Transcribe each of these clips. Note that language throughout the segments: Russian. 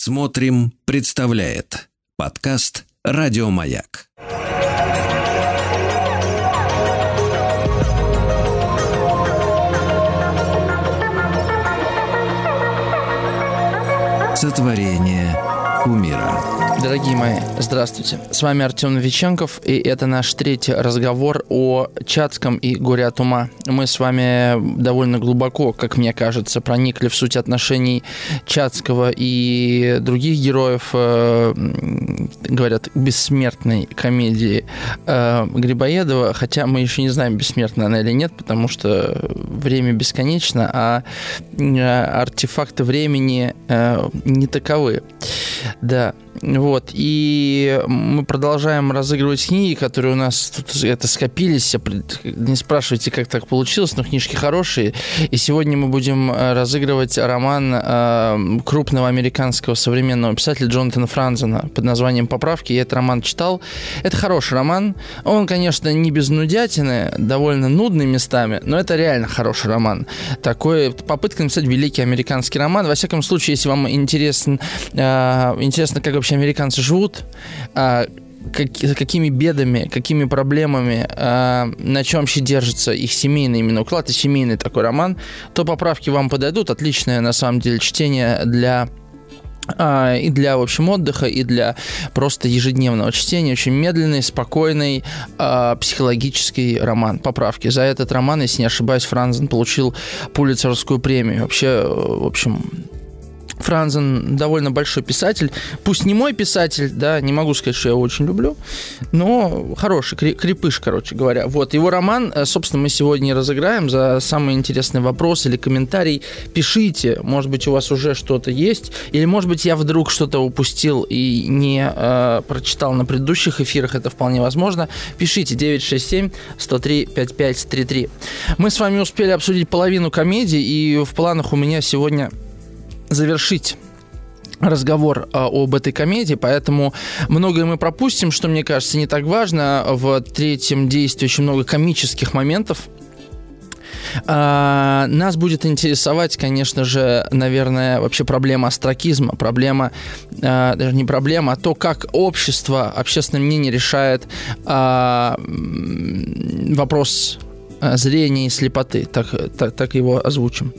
Смотрим, представляет подкаст Радиомаяк. Сотворение умира. Дорогие мои, здравствуйте. С вами Артем Новиченков, и это наш третий разговор о Чацком и горе от ума. Мы с вами довольно глубоко, как мне кажется, проникли в суть отношений Чацкого и других героев, э, говорят, бессмертной комедии э, Грибоедова, хотя мы еще не знаем, бессмертна она или нет, потому что время бесконечно, а э, артефакты времени э, не таковы. Да. Вот, и мы продолжаем разыгрывать книги, которые у нас тут это скопились. Не спрашивайте, как так получилось, но книжки хорошие. И сегодня мы будем э, разыгрывать роман э, крупного американского современного писателя Джонатана Франзена под названием «Поправки». Я этот роман читал. Это хороший роман. Он, конечно, не без нудятины, довольно нудный местами, но это реально хороший роман. Такой попытка написать великий американский роман. Во всяком случае, если вам интересен, э, интересно, как вообще американцы живут, а, как, какими бедами, какими проблемами, а, на чем вообще держится их семейный именно уклад и семейный такой роман, то поправки вам подойдут. Отличное, на самом деле, чтение для а, и для, в общем, отдыха, и для просто ежедневного чтения. Очень медленный, спокойный, э, психологический роман. Поправки. За этот роман, если не ошибаюсь, Франзен получил Пулицерскую премию. Вообще, в общем, Франзен довольно большой писатель. Пусть не мой писатель, да, не могу сказать, что я его очень люблю, но хороший, крепыш, короче говоря. Вот, его роман, э, собственно, мы сегодня разыграем за самый интересный вопрос или комментарий. Пишите, может быть, у вас уже что-то есть, или, может быть, я вдруг что-то упустил и не э, прочитал на предыдущих эфирах, это вполне возможно. Пишите 967 103 5533. Мы с вами успели обсудить половину комедии, и в планах у меня сегодня завершить разговор а, об этой комедии, поэтому многое мы пропустим, что мне кажется не так важно. В третьем действии очень много комических моментов. А, нас будет интересовать, конечно же, наверное, вообще проблема астракизма, проблема, а, даже не проблема, а то, как общество, общественное мнение решает вопрос Э, зрения и слепоты, так, так, так его озвучим.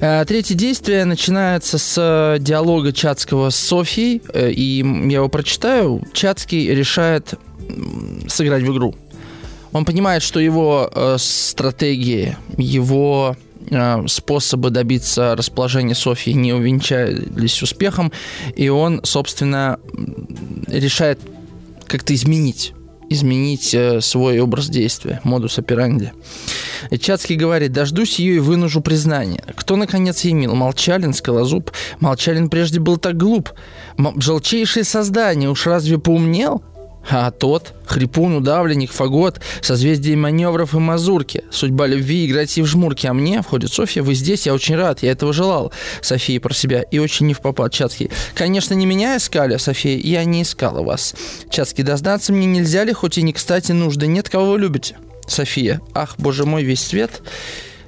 Э, третье действие начинается с диалога Чацкого с Софией, э, и я его прочитаю. Чацкий решает сыграть в игру. Он понимает, что его стратегии, его способы добиться расположения Софии не увенчались успехом, и он, собственно, решает как-то изменить изменить э, свой образ действия, модус операнди. Чацкий говорит, дождусь ее и вынужу признание. Кто, наконец, мил? Молчалин, Скалозуб. Молчалин прежде был так глуп. Желчайшее создание, уж разве поумнел? А тот, хрипун, удавленник, фагот, созвездие маневров и мазурки. Судьба любви играть и в жмурки. А мне, входит Софья, вы здесь, я очень рад, я этого желал. София про себя и очень не в попад. Чацкий. Конечно, не меня искали, София, я не искала вас. Чацкий, дознаться мне нельзя ли, хоть и не кстати нужды, нет, кого вы любите? София. Ах, боже мой, весь свет.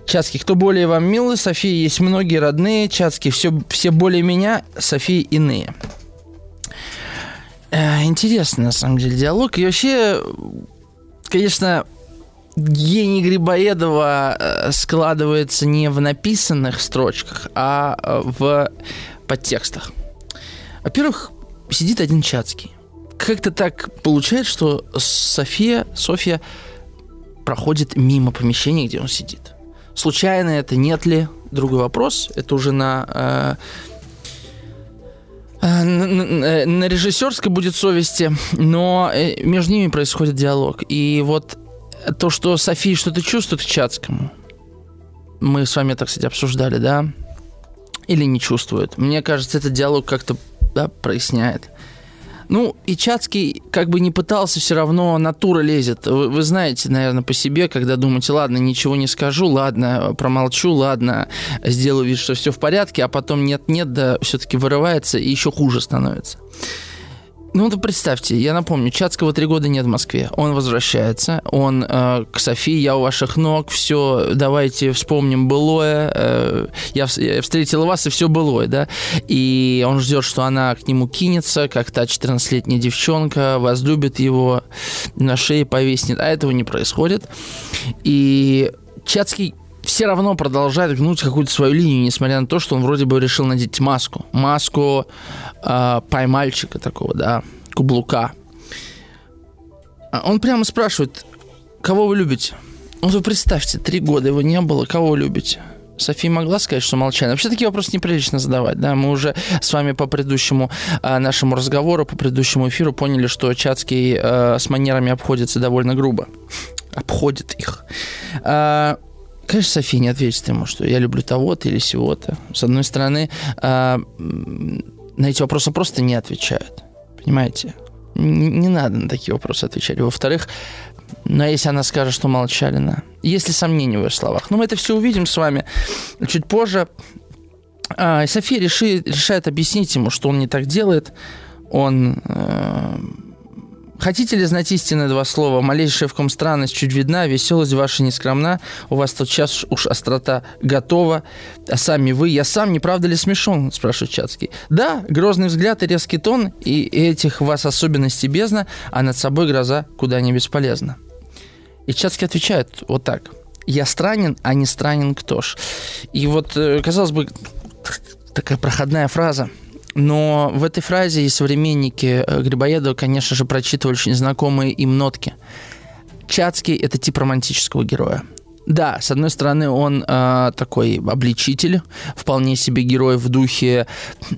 Чацкий, кто более вам милый? София, есть многие родные. Чацкий, все, все более меня, София иные. Э, интересный, на самом деле, диалог. И вообще, конечно, гений Грибоедова э, складывается не в написанных строчках, а э, в подтекстах. Во-первых, сидит один Чацкий. Как-то так получается, что София, Софья проходит мимо помещения, где он сидит. Случайно это, нет ли? Другой вопрос. Это уже на Э, на, на режиссерской будет совести, но э, между ними происходит диалог. И вот то, что София что-то чувствует к Чацкому, мы с вами это, кстати, обсуждали, да? Или не чувствует. Мне кажется, этот диалог как-то да, проясняет. Ну, и Чацкий как бы не пытался, все равно натура лезет. Вы, вы знаете, наверное, по себе, когда думаете, ладно, ничего не скажу, ладно, промолчу, ладно, сделаю вид, что все в порядке, а потом нет-нет, да все-таки вырывается и еще хуже становится. Ну, вот представьте, я напомню, Чацкого три года нет в Москве. Он возвращается, он э, к Софии, я у ваших ног, все, давайте вспомним былое. Э, я, я встретила вас, и все былое, да. И он ждет, что она к нему кинется, как та 14-летняя девчонка, возлюбит его, на шее повиснет. А этого не происходит. И Чацкий все равно продолжает гнуть какую-то свою линию, несмотря на то, что он вроде бы решил надеть маску. Маску э, поймальчика такого, да, кублука. А он прямо спрашивает, кого вы любите? Вот вы представьте, три года его не было, кого вы любите? София могла сказать, что молчание. Вообще такие вопросы неприлично задавать, да. Мы уже с вами по предыдущему э, нашему разговору, по предыдущему эфиру поняли, что Чацкий э, с манерами обходится довольно грубо. Обходит их. Конечно, София не ответит ему, что я люблю того-то или сего-то. С одной стороны, э, на эти вопросы просто не отвечают. Понимаете? Не, не надо на такие вопросы отвечать. Во-вторых, но если она скажет, что молчалина, если сомнения в ее словах, ну мы это все увидим с вами чуть позже. А, София решит, решает объяснить ему, что он не так делает. Он э, Хотите ли знать истинные два слова? Малейшая в ком странность чуть видна, веселость ваша не скромна, у вас тот час уж острота готова, а сами вы, я сам, не правда ли смешон? спрашивает Чацкий. Да, грозный взгляд и резкий тон, и этих вас особенностей бездна, а над собой гроза куда не бесполезна. И Чацкий отвечает вот так. Я странен, а не странен кто ж. И вот, э, казалось бы, такая проходная фраза – но в этой фразе и современники э, Грибоедова, конечно же, прочитывали очень знакомые им нотки. Чацкий – это тип романтического героя. Да, с одной стороны, он э, такой обличитель, вполне себе герой в духе,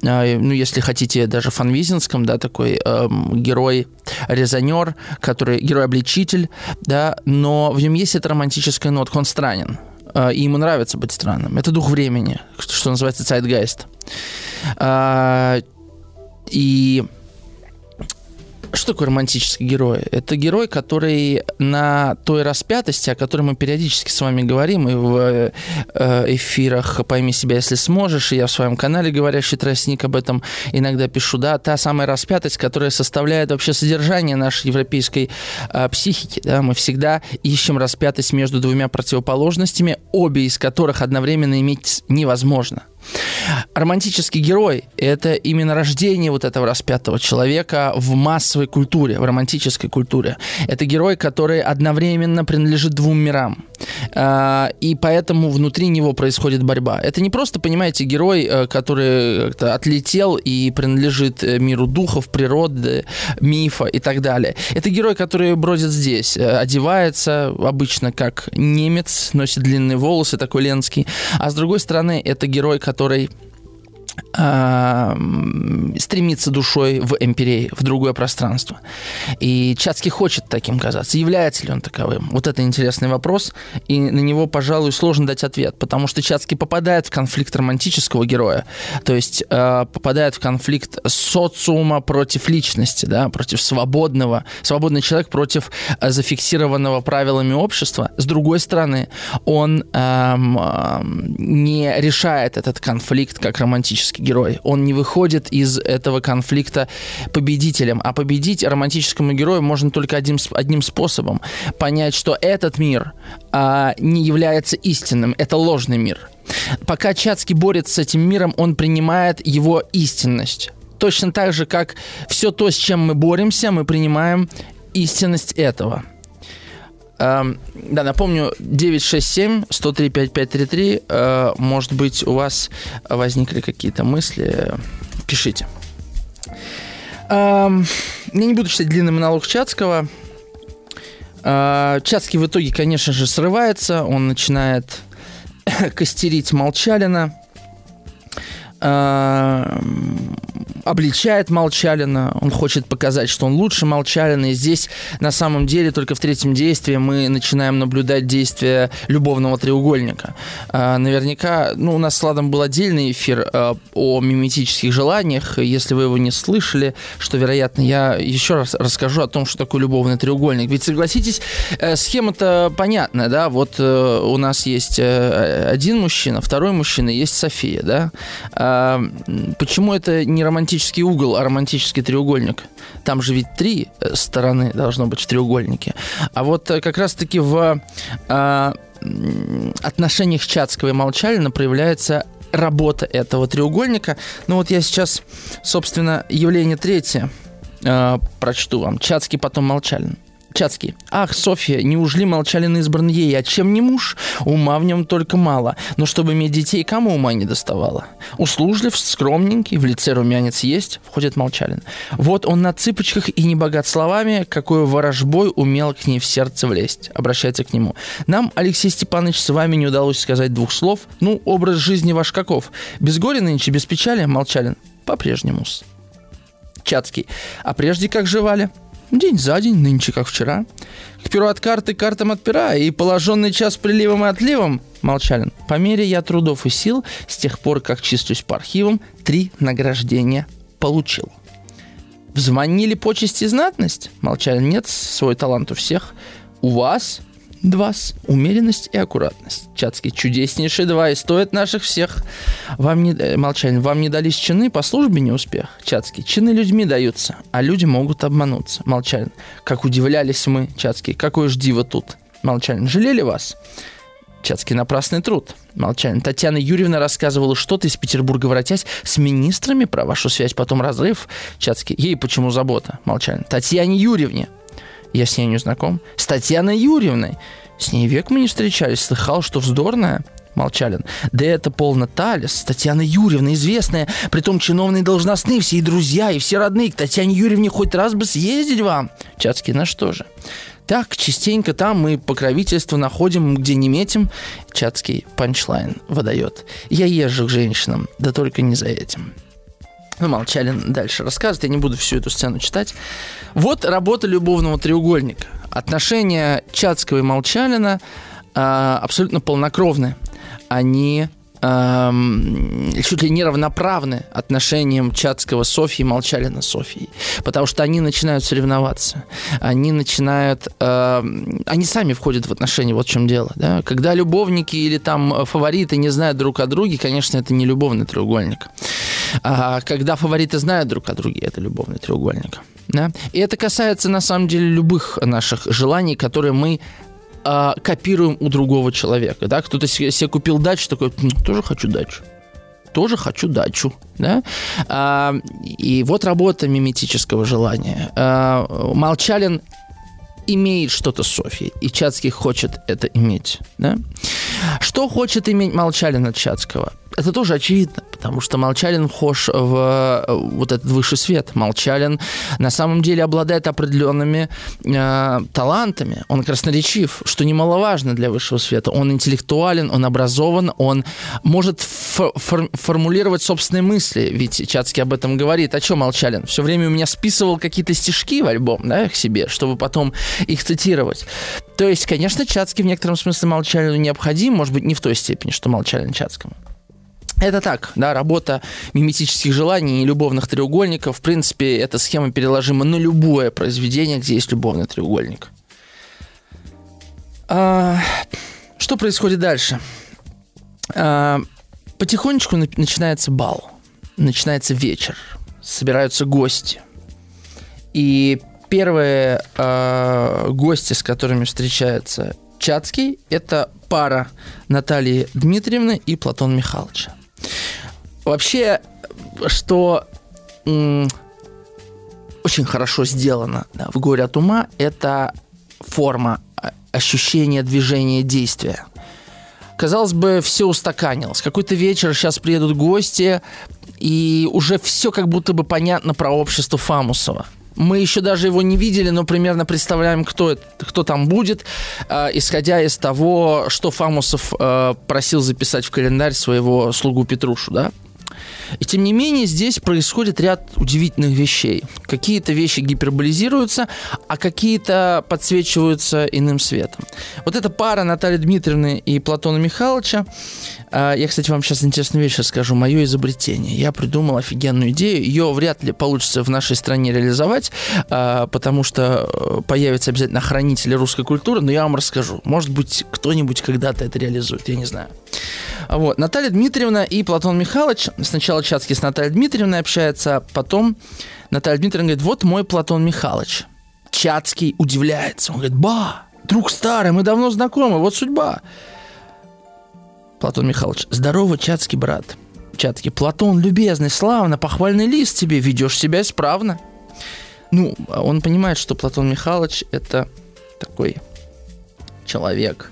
э, ну, если хотите, даже фанвизинском, да, такой э, герой-резонер, который герой-обличитель, да, но в нем есть эта романтическая нотка, он странен, э, и ему нравится быть странным. Это дух времени, что называется zeitgeist. А, и что такое романтический герой? Это герой, который на той распятости, о которой мы периодически с вами говорим, и в э, эфирах «Пойми себя, если сможешь», и я в своем канале «Говорящий тростник» об этом иногда пишу, да, та самая распятость, которая составляет вообще содержание нашей европейской э, психики, да, мы всегда ищем распятость между двумя противоположностями, обе из которых одновременно иметь невозможно – Романтический герой – это именно рождение вот этого распятого человека в массовой культуре, в романтической культуре. Это герой, который одновременно принадлежит двум мирам. А, и поэтому внутри него происходит борьба. Это не просто, понимаете, герой, э, который отлетел и принадлежит э, миру духов, природы, мифа и так далее. Это герой, который бродит здесь, э, одевается обычно как немец, носит длинные волосы, такой ленский. А с другой стороны, это герой, который которой стремится душой в эмпирей, в другое пространство. И Чацкий хочет таким казаться. Является ли он таковым? Вот это интересный вопрос, и на него, пожалуй, сложно дать ответ, потому что Чацкий попадает в конфликт романтического героя, то есть э, попадает в конфликт социума против личности, да, против свободного, свободный человек против э, зафиксированного правилами общества. С другой стороны, он э, э, не решает этот конфликт как романтический герой. Он не выходит из этого конфликта победителем. А победить романтическому герою можно только одним, одним способом. Понять, что этот мир а, не является истинным. Это ложный мир. Пока Чацкий борется с этим миром, он принимает его истинность. Точно так же, как все то, с чем мы боремся, мы принимаем истинность этого. Эм, да, напомню, 967-103-5533. Э, может быть, у вас возникли какие-то мысли. Пишите. Эм, я не буду читать длинный монолог Чацкого. Э, Чацкий в итоге, конечно же, срывается. Он начинает костерить Молчалина. Э, обличает Молчалина, он хочет показать, что он лучше Молчалина, и здесь на самом деле только в третьем действии мы начинаем наблюдать действие любовного треугольника. А, наверняка, ну, у нас с Ладом был отдельный эфир а, о миметических желаниях, если вы его не слышали, что, вероятно, я еще раз расскажу о том, что такое любовный треугольник. Ведь, согласитесь, э, схема-то понятная, да, вот э, у нас есть э, один мужчина, второй мужчина, есть София, да. А, почему это не романтический угол, а романтический треугольник. Там же ведь три э, стороны должно быть в треугольнике. А вот э, как раз-таки в э, отношениях Чацкого и Молчалина проявляется работа этого треугольника. Ну вот я сейчас, собственно, явление третье э, прочту вам. Чацкий, потом Молчалин. Чацкий. Ах, Софья, неужели Молчалин избран ей, а чем не муж? Ума в нем только мало, но чтобы иметь детей, кому ума не доставало? Услужлив, скромненький, в лице румянец есть, входит Молчалин. Вот он на цыпочках и не богат словами, какой ворожбой умел к ней в сердце влезть. Обращается к нему. Нам, Алексей Степанович, с вами не удалось сказать двух слов. Ну, образ жизни ваш каков? Без горя нынче, без печали? Молчалин. По-прежнему-с. Чацкий. А прежде как жевали? День за день, нынче как вчера. К перу от карты, картам от пера, и положенный час приливом и отливом, Молчалин. По мере я трудов и сил, с тех пор, как числюсь по архивам, три награждения получил. Взвонили почести знатность? Молчалин. Нет, свой талант у всех. У вас Два. Умеренность и аккуратность. Чацкий. Чудеснейшие два и стоят наших всех. Вам не... Э, молчание. Вам не дались чины, по службе не успех. Чацкий. Чины людьми даются, а люди могут обмануться. Молчалин. Как удивлялись мы, Чацкий. Какое ж диво тут. Молчалин. Жалели вас? Чацкий напрасный труд. Молчание. Татьяна Юрьевна рассказывала что-то из Петербурга, воротясь с министрами про вашу связь, потом разрыв. Чацкий. Ей почему забота? Молчание. Татьяне Юрьевне. Я с ней не знаком. С Татьяной Юрьевной. С ней век мы не встречались. Слыхал, что вздорная. Молчалин. Да это полно Талис, Татьяна Юрьевна, известная, притом чиновные должностные, все и друзья, и все родные. К Татьяне Юрьевне хоть раз бы съездить вам. Чацкий, на что же? Так, частенько там мы покровительство находим, где не метим. Чацкий панчлайн выдает. Я езжу к женщинам, да только не за этим. Ну, Молчалин дальше рассказывает, я не буду всю эту сцену читать. Вот работа любовного треугольника. Отношения Чацкого и Молчалина э, абсолютно полнокровны. Они чуть ли не равноправны отношениям Чацкого Софьи и Молчалина Софьи. Потому что они начинают соревноваться. Они начинают... Э, они сами входят в отношения, вот в чем дело. Да? Когда любовники или там фавориты не знают друг о друге, конечно, это не любовный треугольник. А когда фавориты знают друг о друге, это любовный треугольник. Да? И это касается, на самом деле, любых наших желаний, которые мы э, копируем у другого человека. Да? Кто-то себе купил дачу, такой, тоже хочу дачу тоже хочу дачу. Да? А, и вот работа миметического желания. А, Молчалин имеет что-то с Софьей, и Чацкий хочет это иметь. Да? Что хочет иметь Молчалин от Чацкого? Это тоже очевидно, потому что Молчалин вхож в э, вот этот высший свет. Молчалин на самом деле обладает определенными э, талантами. Он красноречив, что немаловажно для высшего света. Он интеллектуален, он образован, он может фор- фор- формулировать собственные мысли. Ведь Чацкий об этом говорит. А что Молчалин? Все время у меня списывал какие-то стишки в альбом, да, к себе, чтобы потом их цитировать. То есть, конечно, Чацкий в некотором смысле Молчалину необходим, может быть, не в той степени, что Молчалин Чацкому. Это так, да, работа миметических желаний и любовных треугольников. В принципе, эта схема переложима на любое произведение, где есть любовный треугольник. А, что происходит дальше? А, потихонечку начинается бал, начинается вечер, собираются гости. И первые э, гости, с которыми встречается Чацкий, это пара Натальи Дмитриевны и Платона Михайловича. Вообще, что очень хорошо сделано да, в «Горе от ума», это форма ощущения движения, действия. Казалось бы, все устаканилось. Какой-то вечер, сейчас приедут гости, и уже все как будто бы понятно про общество Фамусова – мы еще даже его не видели, но примерно представляем, кто, это, кто там будет, э, исходя из того, что Фамусов э, просил записать в календарь своего слугу Петрушу, да? И тем не менее здесь происходит ряд удивительных вещей. Какие-то вещи гиперболизируются, а какие-то подсвечиваются иным светом. Вот эта пара Натальи Дмитриевны и Платона Михайловича я, кстати, вам сейчас интересную вещь расскажу. Мое изобретение. Я придумал офигенную идею. Ее вряд ли получится в нашей стране реализовать, а, потому что э, появятся обязательно хранители русской культуры, но я вам расскажу. Может быть, кто-нибудь когда-то это реализует, я не знаю. Вот. Наталья Дмитриевна и Платон Михайлович. Сначала Чацкий с Натальей Дмитриевной общается, а потом Наталья Дмитриевна говорит, вот мой Платон Михайлович. Чацкий удивляется. Он говорит, ба, друг старый, мы давно знакомы, вот судьба. Платон Михайлович, здорово, Чацкий брат. Чацкий, Платон, любезный, славно, похвальный лист тебе, ведешь себя исправно. Ну, он понимает, что Платон Михайлович это такой человек,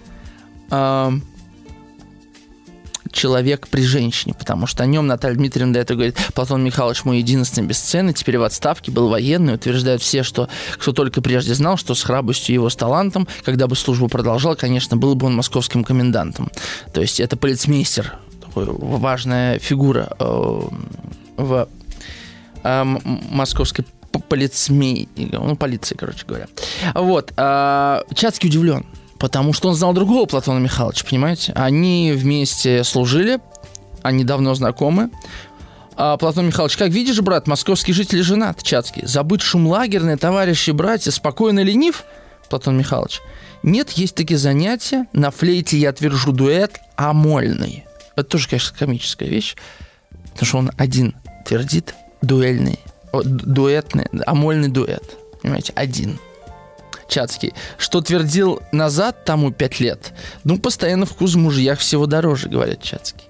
человек при женщине, потому что о нем Наталья Дмитриевна до этого говорит, Платон Михайлович мой единственный бесценный, теперь в отставке, был военный, утверждают все, что кто только прежде знал, что с храбростью его, с талантом, когда бы службу продолжал, конечно, был бы он московским комендантом. То есть это полицмейстер, такой важная фигура э, в э, московской полицмей, ну, полиции, короче говоря. Вот. Э, Чацкий удивлен Потому что он знал другого Платона Михайловича, понимаете? Они вместе служили, они давно знакомы. А Платон Михайлович, как видишь, брат, московский житель женат, Чацкий. Забыть шум лагерный, товарищи, братья, спокойно ленив, Платон Михайлович. Нет, есть такие занятия. На флейте я твержу дуэт амольный. Это тоже, конечно, комическая вещь. Потому что он один твердит дуэльный, дуэтный, амольный дуэт. Понимаете, один. Чацкий, что твердил назад тому пять лет. Ну, постоянно вкус в мужьях всего дороже, говорят Чацкий.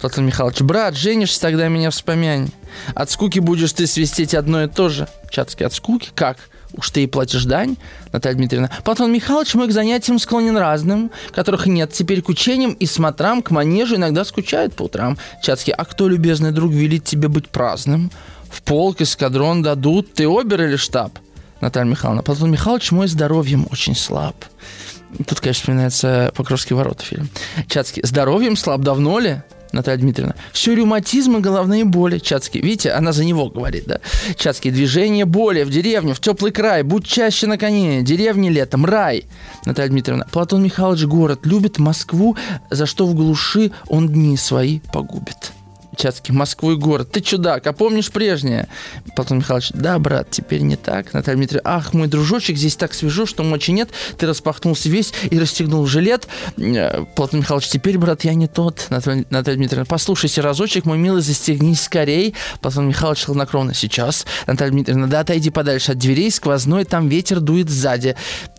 Платон Михайлович, брат, женишься, тогда меня вспомянь. От скуки будешь ты свистеть одно и то же. Чацкий, от скуки? Как? Уж ты и платишь дань, Наталья Дмитриевна. Платон Михайлович мой к занятиям склонен разным, которых нет теперь к учениям и смотрам, к манежу иногда скучает по утрам. Чацкий, а кто, любезный друг, велит тебе быть праздным? В полк, эскадрон дадут, ты обер или штаб? Наталья Михайловна. Платон Михайлович мой здоровьем очень слаб. Тут, конечно, вспоминается Покровский ворота фильм. Чацкий. Здоровьем слаб давно ли? Наталья Дмитриевна. Все ревматизмы, головные боли. Чацкий. Видите, она за него говорит, да? Чацкий. Движение боли в деревню, в теплый край. Будь чаще на коне. Деревни летом. Рай. Наталья Дмитриевна. Платон Михайлович город. Любит Москву, за что в глуши он дни свои погубит. Чацкий, Москву и город. Ты чудак, а помнишь прежнее? Платон Михайлович, да, брат, теперь не так. Наталья Дмитриевна, ах, мой дружочек, здесь так свежо, что мочи нет. Ты распахнулся весь и расстегнул жилет. Э, Платон Михайлович, теперь, брат, я не тот. Наталья, Наталья Дмитриевна, послушайся разочек, мой милый, застегнись скорей. Платон Михайлович хладнокровно, сейчас. Наталья Дмитриевна, да, отойди подальше от дверей, сквозной, там ветер дует сзади.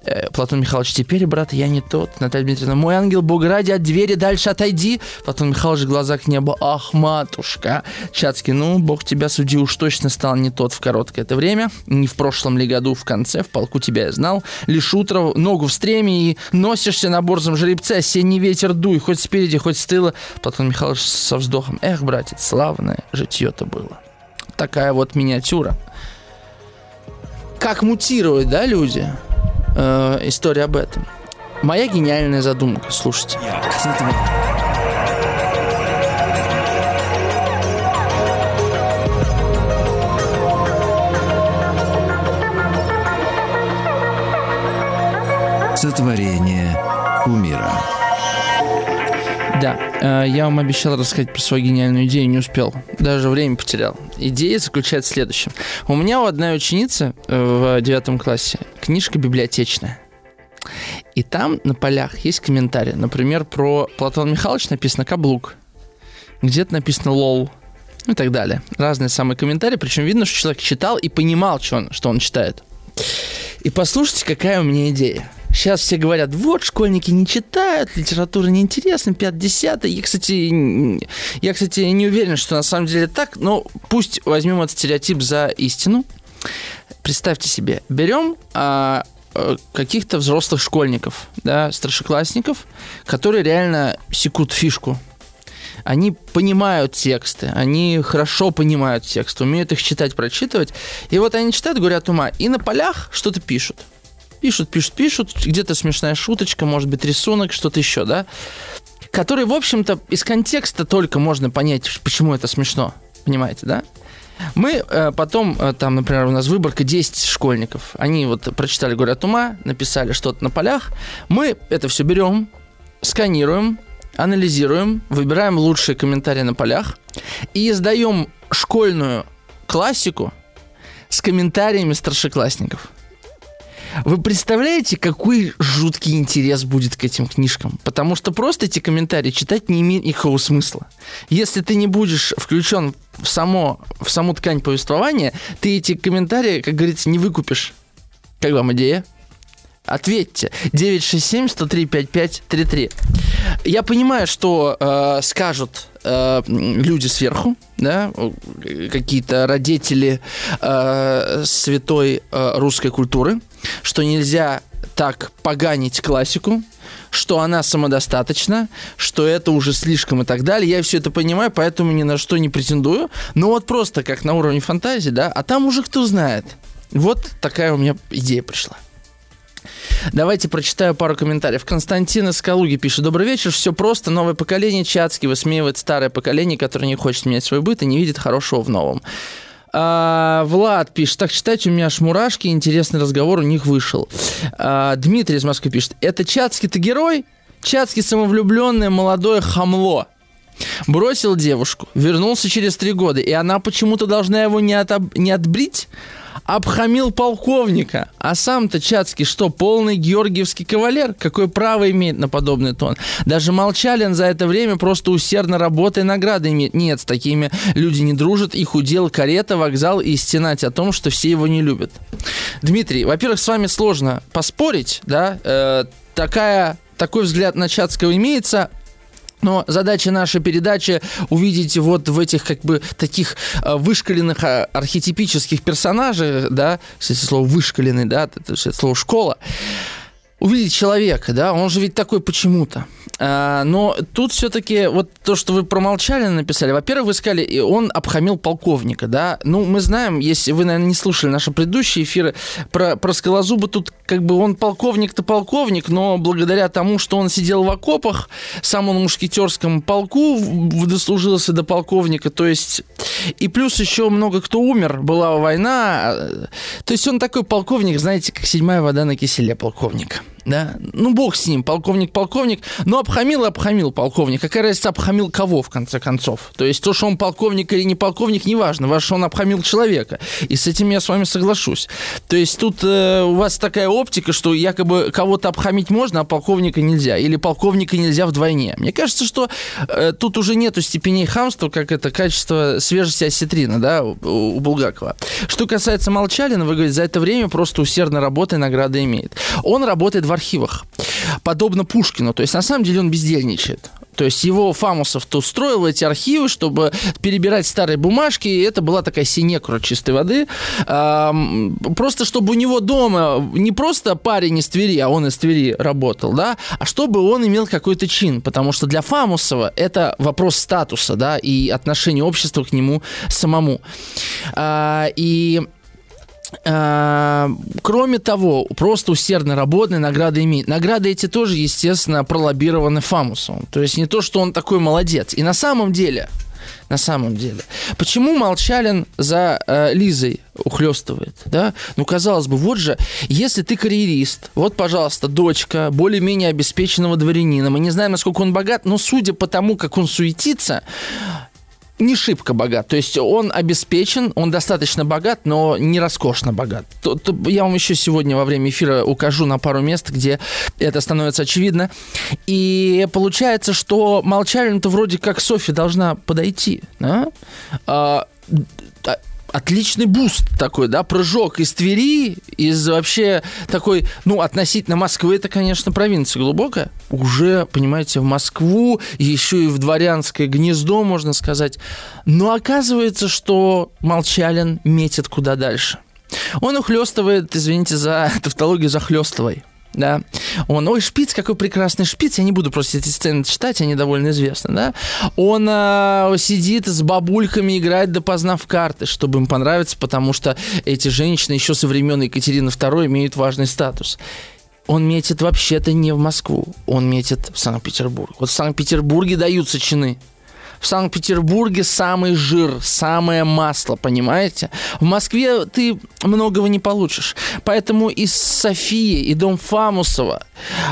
Э, Платон Михайлович, теперь, брат, я не тот. Наталья Дмитриевна, мой ангел, Бога ради, от двери дальше отойди. Платон Михайлович, глаза к небу, ах, матушка. Чацкий, ну, Бог тебя суди, уж точно стал не тот в короткое это время. Не в прошлом ли году, в конце, в полку тебя я знал. Лишь утро, ногу в стреме и носишься на борзом жеребце, осенний ветер дуй, хоть спереди, хоть с тыла. Платон Михайлович со вздохом, эх, братец, славное житье-то было. Такая вот миниатюра. Как мутируют, да, люди? Э, история об этом. Моя гениальная задумка, слушайте. Сотворение умира. Да, э, я вам обещал рассказать про свою гениальную идею, не успел. Даже время потерял. Идея заключается в следующем. У меня у одной ученицы э, в девятом классе книжка библиотечная. И там на полях есть комментарии. Например, про Платон Михайлович написано «каблук». Где-то написано «лол». Ну и так далее. Разные самые комментарии. Причем видно, что человек читал и понимал, что он, что он читает. И послушайте, какая у меня идея. Сейчас все говорят, вот, школьники не читают, литература неинтересна, 5-10. Я, кстати, я, кстати, не уверен, что на самом деле так, но пусть возьмем этот стереотип за истину. Представьте себе, берем а, э, каких-то взрослых школьников, да, старшеклассников, которые реально секут фишку. Они понимают тексты, они хорошо понимают тексты, умеют их читать, прочитывать. И вот они читают, говорят ума, и на полях что-то пишут. Пишут, пишут, пишут, где-то смешная шуточка, может быть, рисунок, что-то еще, да? Который, в общем-то, из контекста только можно понять, почему это смешно. Понимаете, да? Мы э, потом, э, там, например, у нас выборка 10 школьников. Они вот прочитали «Горе ума», написали что-то на полях. Мы это все берем, сканируем, анализируем, выбираем лучшие комментарии на полях и издаем школьную классику с комментариями старшеклассников. Вы представляете, какой жуткий интерес будет к этим книжкам? Потому что просто эти комментарии читать не имеет никакого смысла. Если ты не будешь включен в, само, в саму ткань повествования, ты эти комментарии, как говорится, не выкупишь. Как вам идея? Ответьте. 967-103-5533. Я понимаю, что э, скажут э, люди сверху, да, какие-то родители э, святой э, русской культуры, что нельзя так поганить классику, что она самодостаточна, что это уже слишком и так далее. Я все это понимаю, поэтому ни на что не претендую. Но вот просто как на уровне фантазии, да, а там уже кто знает. Вот такая у меня идея пришла. Давайте прочитаю пару комментариев. Константин из Калуги пишет. Добрый вечер. Все просто. Новое поколение Чацкий высмеивает старое поколение, которое не хочет менять свой быт и не видит хорошего в новом. А, Влад пишет, так читать, у меня аж мурашки, интересный разговор у них вышел. А, Дмитрий из Москвы пишет, это Чацкий-то герой? Чацкий самовлюбленное молодое хамло. Бросил девушку, вернулся через три года, и она почему-то должна его не, отоб... не отбрить? Обхамил полковника. А сам-то Чацкий что, полный георгиевский кавалер? Какое право имеет на подобный тон? Даже Молчалин за это время просто усердно работая награды имеет. Нет, с такими люди не дружат. Их удел карета, вокзал и стенать о том, что все его не любят. Дмитрий, во-первых, с вами сложно поспорить, да? Э, такая такой взгляд на Чацкого имеется, но задача нашей передачи увидеть вот в этих как бы таких э, вышкаленных а, архетипических персонажей, да, кстати, слово вышкаленный, да, это слово школа, увидеть человека, да, он же ведь такой почему-то. А, но тут все-таки вот то, что вы промолчали, написали. Во-первых, вы сказали, и он обхамил полковника, да. Ну, мы знаем, если вы, наверное, не слушали наши предыдущие эфиры про, про Скалозуба, тут как бы он полковник-то полковник, но благодаря тому, что он сидел в окопах, сам он в мушкетерском полку дослужился до полковника, то есть... И плюс еще много кто умер, была война. То есть он такой полковник, знаете, как седьмая вода на киселе полковник да, ну бог с ним, полковник, полковник, но обхамил обхамил полковник. Какая разница, обхамил кого, в конце концов? То есть то, что он полковник или не полковник, неважно, важно, что он обхамил человека. И с этим я с вами соглашусь. То есть тут э, у вас такая оптика, что якобы кого-то обхамить можно, а полковника нельзя. Или полковника нельзя вдвойне. Мне кажется, что э, тут уже нету степеней хамства, как это качество свежести осетрина, да, у, у Булгакова. Что касается Молчалина, вы говорите, за это время просто усердно работая награды имеет. Он работает в архивах. Подобно Пушкину. То есть, на самом деле, он бездельничает. То есть его Фамусов-то устроил эти архивы, чтобы перебирать старые бумажки, и это была такая синекура чистой воды. Просто чтобы у него дома не просто парень из Твери, а он из Твери работал, да, а чтобы он имел какой-то чин, потому что для Фамусова это вопрос статуса, да, и отношения общества к нему самому. А, и кроме того, просто усердно работая, награды имеет. Награды эти тоже, естественно, пролоббированы Фамусом. То есть не то, что он такой молодец. И на самом деле, на самом деле. Почему Молчалин за э, Лизой ухлестывает, да? Ну, казалось бы, вот же, если ты карьерист, вот, пожалуйста, дочка более-менее обеспеченного дворянина, мы не знаем, насколько он богат, но судя по тому, как он суетится, не шибко богат. То есть он обеспечен, он достаточно богат, но не роскошно богат. Я вам еще сегодня во время эфира укажу на пару мест, где это становится очевидно. И получается, что Молчалин-то вроде как Софья должна подойти. Да? А, отличный boost такой, да, прыжок из Твери, из вообще такой, ну, относительно Москвы, это, конечно, провинция глубокая, уже, понимаете, в Москву, еще и в дворянское гнездо, можно сказать. Но оказывается, что Молчалин метит куда дальше. Он ухлестывает, извините за тавтологию, захлестывай да, он, ой, шпиц, какой прекрасный шпиц, я не буду просто эти сцены читать, они довольно известны, да, он э, сидит с бабульками, играет допоздна в карты, чтобы им понравиться, потому что эти женщины еще со времен Екатерины II имеют важный статус он метит вообще-то не в Москву, он метит в Санкт-Петербург. Вот в Санкт-Петербурге даются чины. В Санкт-Петербурге самый жир, самое масло, понимаете? В Москве ты многого не получишь. Поэтому и София, и дом Фамусова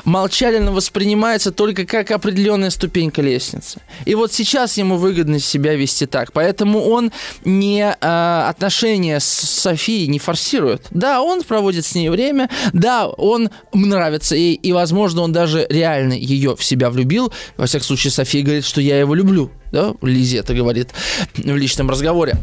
Молчалин воспринимается только как определенная ступенька лестницы. И вот сейчас ему выгодно себя вести так. Поэтому он не э, отношения с Софией не форсирует. Да, он проводит с ней время, да, он нравится ей, и, возможно, он даже реально ее в себя влюбил. Во всяком случае, София говорит, что я его люблю. Да? Лизе это говорит в личном разговоре.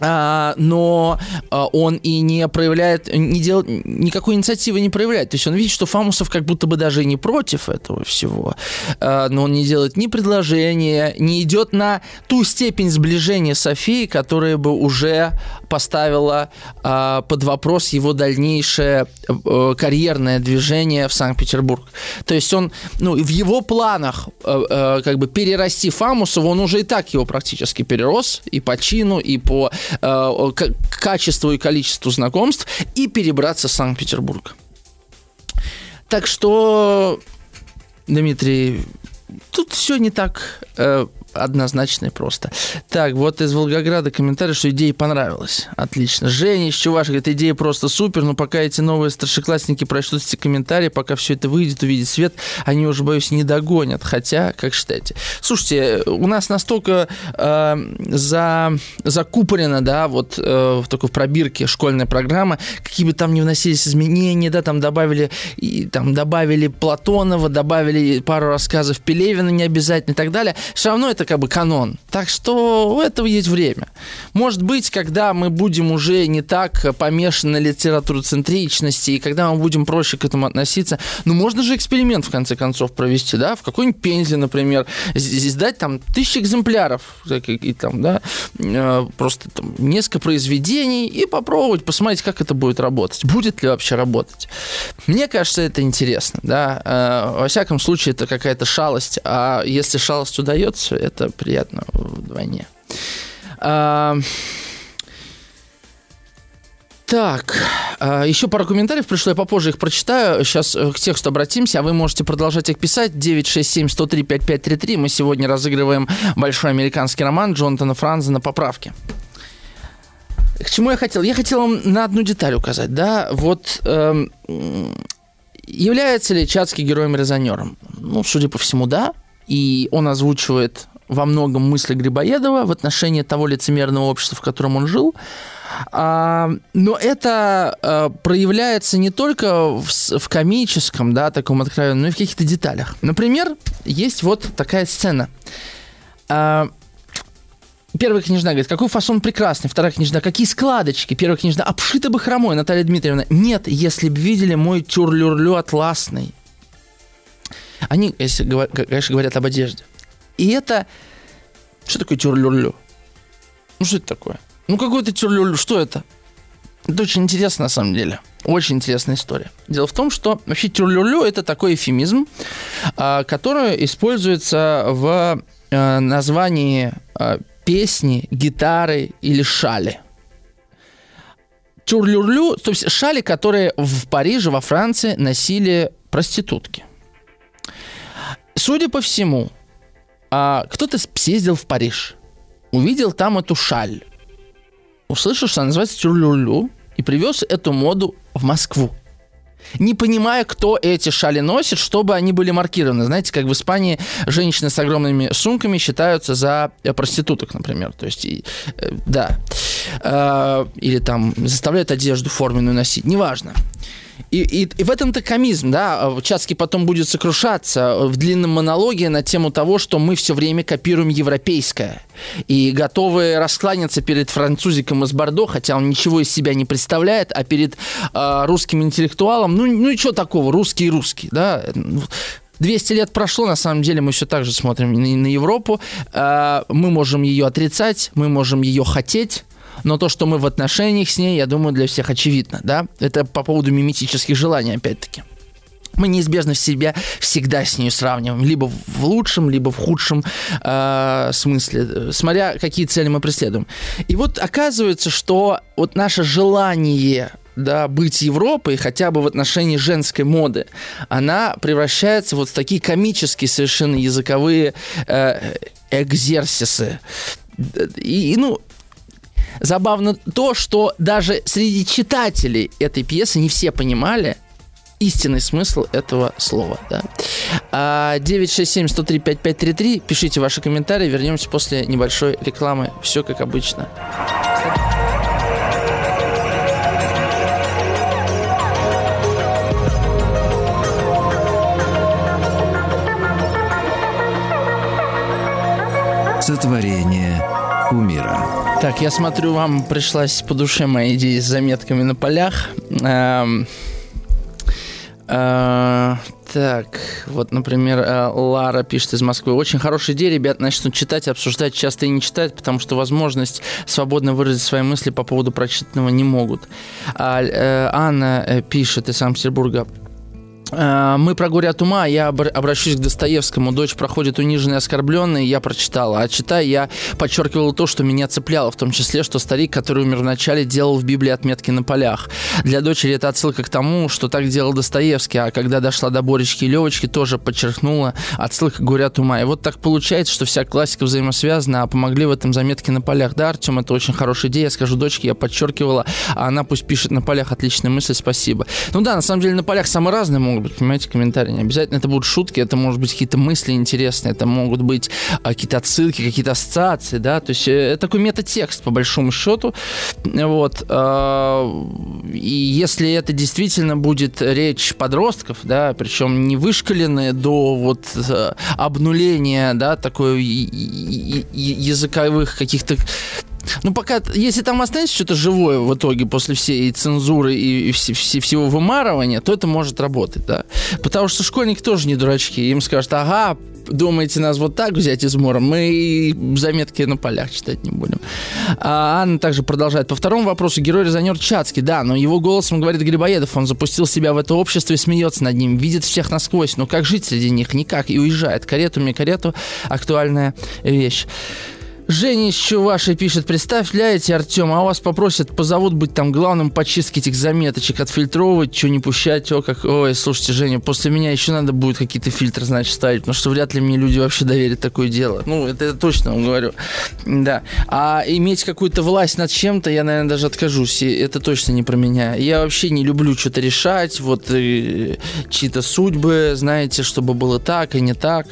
А, но а, он и не проявляет, не делает, никакой инициативы не проявляет. То есть он видит, что Фамусов как будто бы даже не против этого всего, а, но он не делает ни предложения, не идет на ту степень сближения Софии, которая бы уже поставила под вопрос его дальнейшее э, карьерное движение в Санкт-Петербург. То есть он, ну, в его планах э, э, как бы перерасти Фамусова, он уже и так его практически перерос и по чину, и по э, качеству и количеству знакомств и перебраться в Санкт-Петербург. Так что, Дмитрий, тут все не так э, однозначно и просто. Так, вот из Волгограда комментарий, что идея понравилась. Отлично. Женя из Чуваши говорит, идея просто супер, но пока эти новые старшеклассники прочтут эти комментарии, пока все это выйдет, увидит свет, они уже, боюсь, не догонят. Хотя, как считаете? Слушайте, у нас настолько э, за, закупорено, да, вот э, такой в пробирке школьная программа, какие бы там ни вносились изменения, да, там добавили, и, там добавили Платонова, добавили пару рассказов Пелевина не обязательно и так далее. Все равно это как бы канон. Так что у этого есть время. Может быть, когда мы будем уже не так помешаны на литературоцентричности, и когда мы будем проще к этому относиться, ну, можно же эксперимент, в конце концов, провести, да, в какой-нибудь Пензе, например, издать там тысячи экземпляров, и, там, да, э, просто там, несколько произведений и попробовать, посмотреть, как это будет работать. Будет ли вообще работать. Мне кажется, это интересно, да. Э, во всяком случае, это какая-то шалость, а если шалость удается, это это приятно вдвойне. А, так, еще пару комментариев пришло, я попозже их прочитаю. Сейчас э, к тексту обратимся, а вы можете продолжать их писать. 967-103-5533. Мы сегодня разыгрываем большой американский роман Джонатана Франза на поправке. К чему я хотел? Я хотел вам на одну деталь указать, да, вот эм, является ли Чацкий героем-резонером? Ну, судя по всему, да, и он озвучивает во многом мысли Грибоедова в отношении того лицемерного общества, в котором он жил. А, но это а, проявляется не только в, в комическом, да, таком откровенном, но и в каких-то деталях. Например, есть вот такая сцена. А, Первая княжна говорит, какой фасон прекрасный. Вторая княжна, какие складочки. Первая княжна, обшита бы хромой. Наталья Дмитриевна, нет, если бы видели мой тюрлюрлю атласный. Они, если, конечно, говорят об одежде. И это... Что такое тюрлюрлю? Ну, что это такое? Ну, какой-то тюрлюрлю, что это? Это очень интересно, на самом деле. Очень интересная история. Дело в том, что вообще тюрлюрлю – это такой эфемизм, а, который используется в а, названии а, песни, гитары или шали. Тюрлюрлю, то есть шали, которые в Париже, во Франции носили проститутки. Судя по всему, а, кто-то съездил в Париж, увидел там эту шаль, услышал, что она называется тюрлюлю, и привез эту моду в Москву. Не понимая, кто эти шали носит, чтобы они были маркированы. Знаете, как в Испании женщины с огромными сумками считаются за э, проституток, например. То есть, и, э, да. Э, или там заставляют одежду форменную носить. Неважно. И, и, и в этом-то комизм, да, Чацкий потом будет сокрушаться в длинном монологе на тему того, что мы все время копируем европейское и готовы раскланяться перед французиком из Бордо, хотя он ничего из себя не представляет, а перед э, русским интеллектуалом, ну, ну и что такого, русский и русский, да, 200 лет прошло, на самом деле мы все так же смотрим на, на Европу. Э, мы можем ее отрицать, мы можем ее хотеть, но то, что мы в отношениях с ней, я думаю, для всех очевидно, да? Это по поводу миметических желаний, опять-таки мы неизбежно себя всегда с ней сравниваем, либо в лучшем, либо в худшем э, смысле, смотря какие цели мы преследуем. И вот оказывается, что вот наше желание да, быть Европой хотя бы в отношении женской моды, она превращается вот в такие комические совершенно языковые э, экзерсисы. И, и, ну, забавно то, что даже среди читателей этой пьесы не все понимали, истинный смысл этого слова. Да. 967-103-5533. А, Пишите ваши комментарии. Вернемся после небольшой рекламы. Все как обычно. Сотворение умира. Так, я смотрю, вам пришлась по душе моя идея с заметками на полях. Эм, э, так, вот, например, э, Лара пишет из Москвы. Очень хорошая идея, ребят, начнут читать, обсуждать, часто и не читать, потому что возможность свободно выразить свои мысли по поводу прочитанного не могут. А, э, Анна э, пишет из Санкт-Петербурга. Э, мы про горе от ума, я обращусь к Достоевскому. Дочь проходит униженный, оскорбленный, я прочитала. А читая, я подчеркивала то, что меня цепляло, в том числе, что старик, который умер вначале, делал в Библии отметки на полях. Для дочери это отсылка к тому, что так делал Достоевский, а когда дошла до Боречки и Левочки, тоже подчеркнула отсылка к горе от ума. И вот так получается, что вся классика взаимосвязана, а помогли в этом заметки на полях. Да, Артем, это очень хорошая идея. Я скажу дочке, я подчеркивала, а она пусть пишет на полях. Отличная мысль, спасибо. Ну да, на самом деле на полях самые разные могут могут быть, понимаете, комментарии. Не обязательно это будут шутки, это может быть какие-то мысли интересные, это могут быть а, какие-то отсылки, какие-то ассоциации, да, то есть э, это такой метатекст, по большому счету. Вот. Э, и если это действительно будет речь подростков, да, причем не вышкаленные до вот э, обнуления, да, такой языковых каких-то ну, пока, если там останется что-то живое в итоге после всей цензуры и, и вс- вс- всего вымарывания, то это может работать, да. Потому что школьники тоже не дурачки. Им скажут, ага, думаете нас вот так взять измором, мы заметки на полях читать не будем. А Анна также продолжает. По второму вопросу, герой-резонер Чацкий, да, но его голосом говорит Грибоедов, он запустил себя в это общество и смеется над ним, видит всех насквозь, но как жить среди них? Никак, и уезжает. Карету мне карету, актуальная вещь. Женя из Чуваши пишет, представляете, Артем, а вас попросят, позовут быть там главным по чистке этих заметочек, отфильтровывать, что не пущать, о, как, ой, слушайте, Женя, после меня еще надо будет какие-то фильтры, значит, ставить, потому что вряд ли мне люди вообще доверят такое дело. Ну, это, это точно вам говорю. Да. А иметь какую-то власть над чем-то, я, наверное, даже откажусь, и это точно не про меня. Я вообще не люблю что-то решать, вот, э, чьи-то судьбы, знаете, чтобы было так и не так.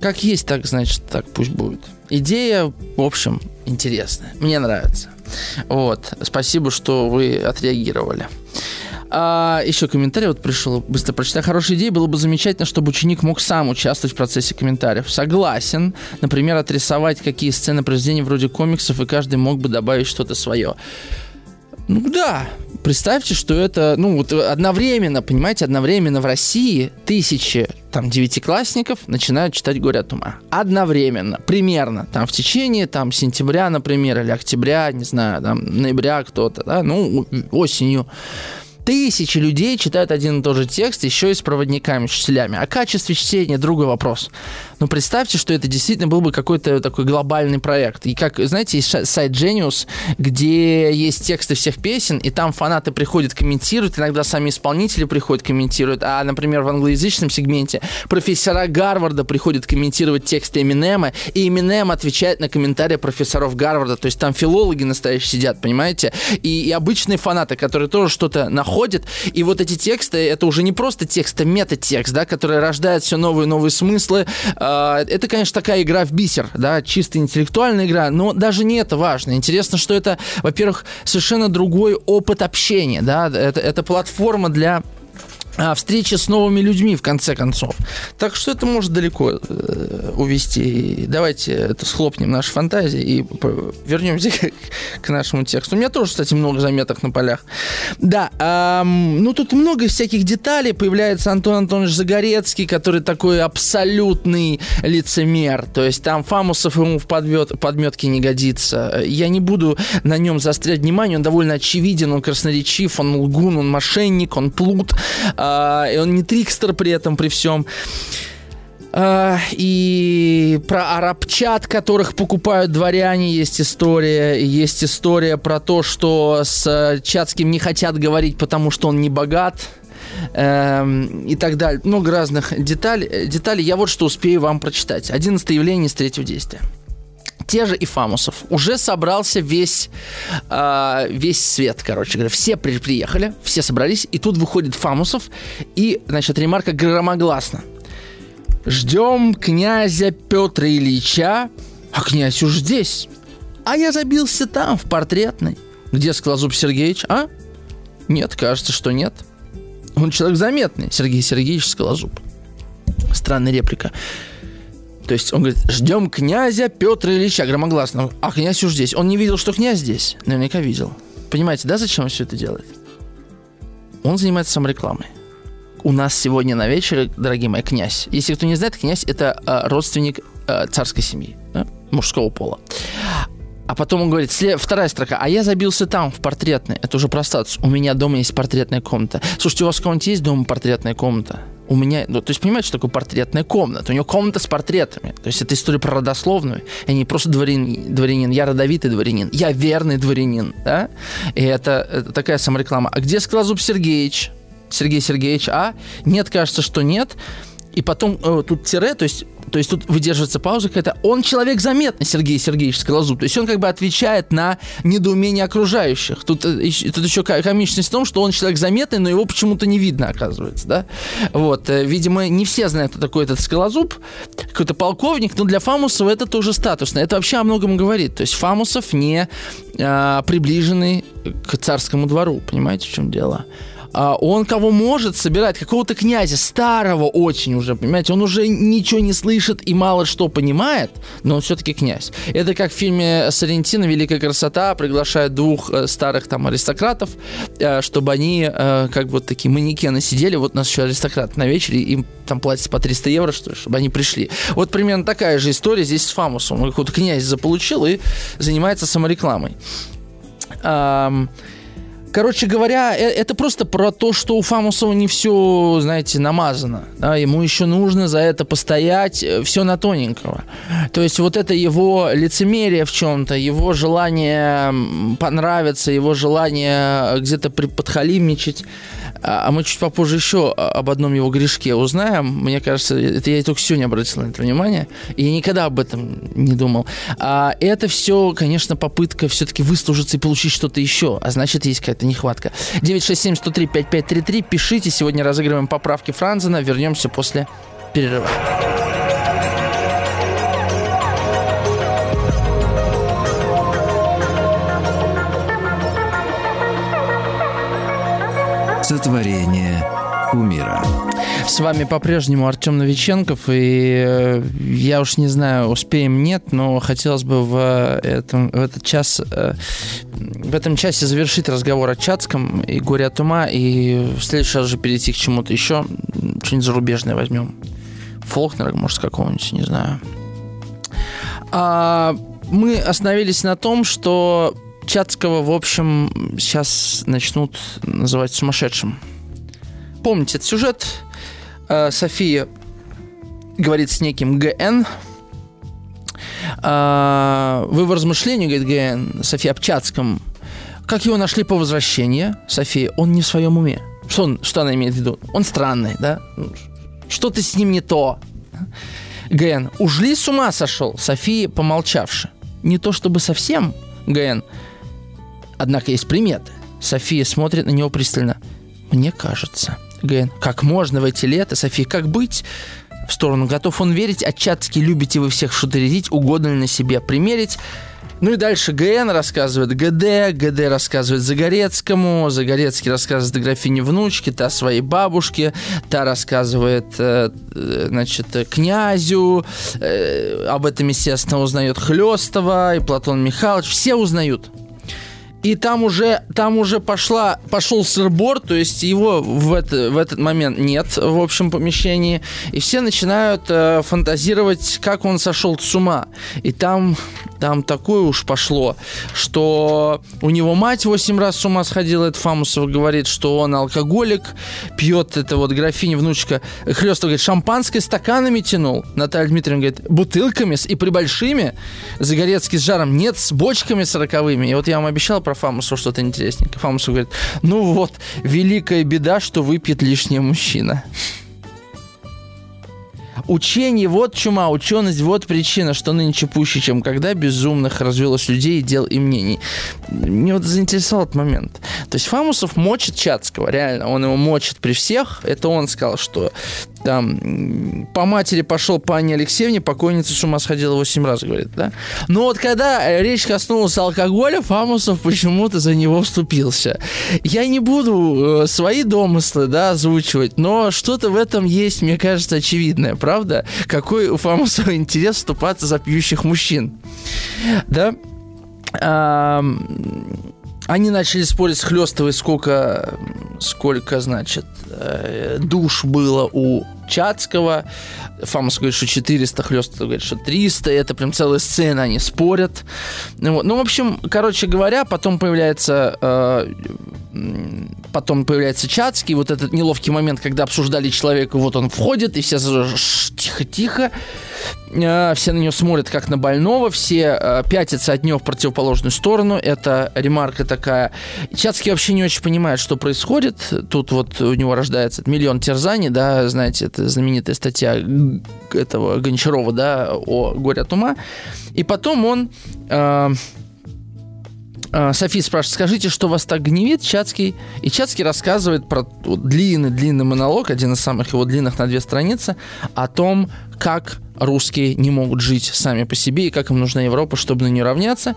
Как есть, так, значит, так пусть будет. Идея, в общем, интересная. Мне нравится. Вот. Спасибо, что вы отреагировали. А, еще комментарий вот пришел, быстро прочитаю. Хорошая идея, было бы замечательно, чтобы ученик мог сам участвовать в процессе комментариев. Согласен. Например, отрисовать какие сцены произведений вроде комиксов, и каждый мог бы добавить что-то свое. Ну да, представьте, что это, ну вот одновременно, понимаете, одновременно в России тысячи там девятиклассников начинают читать «Горе от ума». Одновременно, примерно, там в течение там сентября, например, или октября, не знаю, там ноября кто-то, да, ну осенью. Тысячи людей читают один и тот же текст, еще и с проводниками, учителями. О качестве чтения другой вопрос. Но представьте, что это действительно был бы какой-то такой глобальный проект. И как, знаете, есть сайт Genius, где есть тексты всех песен, и там фанаты приходят, комментируют, иногда сами исполнители приходят, комментируют. А, например, в англоязычном сегменте профессора Гарварда приходят комментировать тексты Эминема, и Эминем отвечает на комментарии профессоров Гарварда. То есть там филологи настоящие сидят, понимаете? И, и обычные фанаты, которые тоже что-то находят находит. И вот эти тексты, это уже не просто текст, это метатекст, да, который рождает все новые и новые смыслы. А, это, конечно, такая игра в бисер, да, чисто интеллектуальная игра, но даже не это важно. Интересно, что это, во-первых, совершенно другой опыт общения, да, это, это платформа для а, встречи с новыми людьми, в конце концов. Так что это может далеко э, увести. Давайте это схлопнем наши фантазии и вернемся к, к нашему тексту. У меня тоже, кстати, много заметок на полях. Да, эм, ну тут много всяких деталей. Появляется Антон Антонович Загорецкий, который такой абсолютный лицемер. То есть там Фамусов ему в подмет, подметке не годится. Я не буду на нем заострять внимание. Он довольно очевиден, он красноречив, он лгун, он мошенник, он плут а, и он не трикстер при этом, при всем. А, и про арабчат, которых покупают дворяне, есть история. Есть история про то, что с Чацким не хотят говорить, потому что он не богат. Эм, и так далее. Много разных деталей. деталей. Я вот что успею вам прочитать. 11 явление с третьего действия те же и Фамусов. Уже собрался весь, э, весь свет, короче говоря. Все при, приехали, все собрались, и тут выходит Фамусов, и, значит, ремарка громогласно. Ждем князя Петра Ильича, а князь уж здесь. А я забился там, в портретной. Где Скалозуб Сергеевич, а? Нет, кажется, что нет. Он человек заметный, Сергей Сергеевич Скалозуб. Странная реплика. То есть он говорит, ждем князя Петра Ильича громогласно. А князь уж здесь. Он не видел, что князь здесь. Наверняка видел. Понимаете, да, зачем он все это делает? Он занимается саморекламой. У нас сегодня на вечере, дорогие мои, князь. Если кто не знает, князь это э, родственник э, царской семьи, да? мужского пола. А потом он говорит, вторая строка, а я забился там, в портретной. Это уже про. У меня дома есть портретная комната. Слушайте, у вас в кого-нибудь есть дома портретная комната? У меня, ну, то есть понимаете, что такое портретная комната? У него комната с портретами. То есть это история про родословную. Я не просто дворянин, дворянин, я родовитый дворянин, я верный дворянин, да? И это, это такая самореклама. А где Скалозуб Сергеевич? Сергей Сергеевич, а? Нет, кажется, что нет. И потом э, тут тире, то есть то есть тут выдерживается пауза какая-то. Он человек заметный, Сергей Сергеевич Скалозуб. То есть он как бы отвечает на недоумение окружающих. Тут, э, тут еще комичность в том, что он человек заметный, но его почему-то не видно, оказывается, да? Вот. Э, видимо, не все знают, кто такой этот Скалозуб. Какой-то полковник, но для Фамусова это тоже статусно. Это вообще о многом говорит. То есть Фамусов не а, приближенный к царскому двору. Понимаете, в чем дело? А, он кого может собирать, какого-то князя, старого очень уже, понимаете, он уже ничего не слышит и мало что понимает, но он все-таки князь. Это как в фильме Сарентина «Великая красота» приглашает двух э, старых там аристократов, э, чтобы они э, как бы вот такие манекены сидели, вот у нас еще аристократ на вечере, им там платят по 300 евро, что ли, чтобы они пришли. Вот примерно такая же история здесь с Фамусом. Какой-то князь заполучил и занимается саморекламой. Короче говоря, э, это просто про то, что у Фамусова не все, знаете, намазано. Да? Ему еще нужно за это постоять, э, все на тоненького. То есть вот это его лицемерие в чем-то, его желание понравиться, его желание где-то подхалимничать, а, а мы чуть попозже еще об одном его грешке узнаем. Мне кажется, это я только сегодня обратил на это внимание. И я никогда об этом не думал. А это все, конечно, попытка все-таки выслужиться и получить что-то еще. А значит, есть какая-то нехватка. 967-103-5533. Пишите. Сегодня разыгрываем поправки Франзена. Вернемся после перерыва. Сотворение умира. С вами по-прежнему Артем Новиченков, и э, я уж не знаю, успеем нет, но хотелось бы в, этом, в этот час, э, в этом часе завершить разговор о Чацком и горе от ума, и в следующий раз же перейти к чему-то еще, что-нибудь зарубежное возьмем. Фолкнера, может, какого-нибудь, не знаю. А, мы остановились на том, что Чацкого, в общем, сейчас начнут называть сумасшедшим. Помните этот сюжет? Э, София говорит с неким ГН. Э, вы в размышлении, говорит ГН, София об Чацком. Как его нашли по возвращении, София, он не в своем уме. Что, он, что она имеет в виду? Он странный, да? Что-то с ним не то. ГН, уж ли с ума сошел? София, помолчавши. Не то чтобы совсем, ГН, Однако есть приметы. София смотрит на него пристально. Мне кажется. Ген, как можно в эти лета, София, как быть? В сторону готов он верить, отчатски любите вы всех шутерить, угодно ли на себе примерить. Ну и дальше ГН рассказывает ГД, ГД рассказывает Загорецкому, Загорецкий рассказывает графине внучке, та своей бабушке, та рассказывает, э, э, значит, князю, э, об этом, естественно, узнает Хлестова и Платон Михайлович, все узнают. И там уже, там уже пошла, пошел сырбор, то есть его в, это, в этот момент нет в общем помещении, и все начинают э, фантазировать, как он сошел с ума. И там, там такое уж пошло, что у него мать 8 раз с ума сходила, это Фамусов говорит, что он алкоголик, пьет это вот графиня, внучка Хлестов говорит, шампанское стаканами тянул. Наталья Дмитриевна говорит, бутылками и прибольшими. Загорецкий с жаром, нет, с бочками сороковыми. И вот я вам обещал про про Фамусу что-то интересненькое. Фамусу говорит, ну вот, великая беда, что выпьет лишний мужчина. Учение – вот чума, ученость – вот причина, что нынче пуще, чем когда безумных развелось людей, дел и мнений. Мне вот заинтересовал этот момент. То есть Фамусов мочит Чацкого, реально, он его мочит при всех. Это он сказал, что там по матери пошел по Анне Алексеевне, покойница с ума сходила 8 раз, говорит, да? Но вот когда речь коснулась алкоголя, Фамусов почему-то за него вступился. Я не буду э, свои домыслы, да, озвучивать, но что-то в этом есть, мне кажется, очевидное, правда? Какой у Фамусова интерес вступаться за пьющих мужчин, да? Они начали спорить с Хлестовой, сколько, сколько, значит, э, душ было у Чацкого. Фамус говорит, что 400, Хлестов говорит, что 300. Это прям целая сцена, они спорят. Ну, ну в общем, короче говоря, потом появляется э, потом появляется Чацкий, вот этот неловкий момент, когда обсуждали человека, вот он входит, и все тихо-тихо, э, все на него смотрят как на больного, все э, пятятся от него в противоположную сторону, это ремарка такая. Чацкий вообще не очень понимает, что происходит, тут вот у него рождается миллион терзаний, да, знаете, это знаменитая статья этого Гончарова, да, о горе от ума, и потом он... Э, а, Софи спрашивает, скажите, что вас так гневит, Чацкий? И Чацкий рассказывает про длинный-длинный монолог, один из самых его длинных на две страницы, о том, как русские не могут жить сами по себе и как им нужна Европа, чтобы на нее равняться.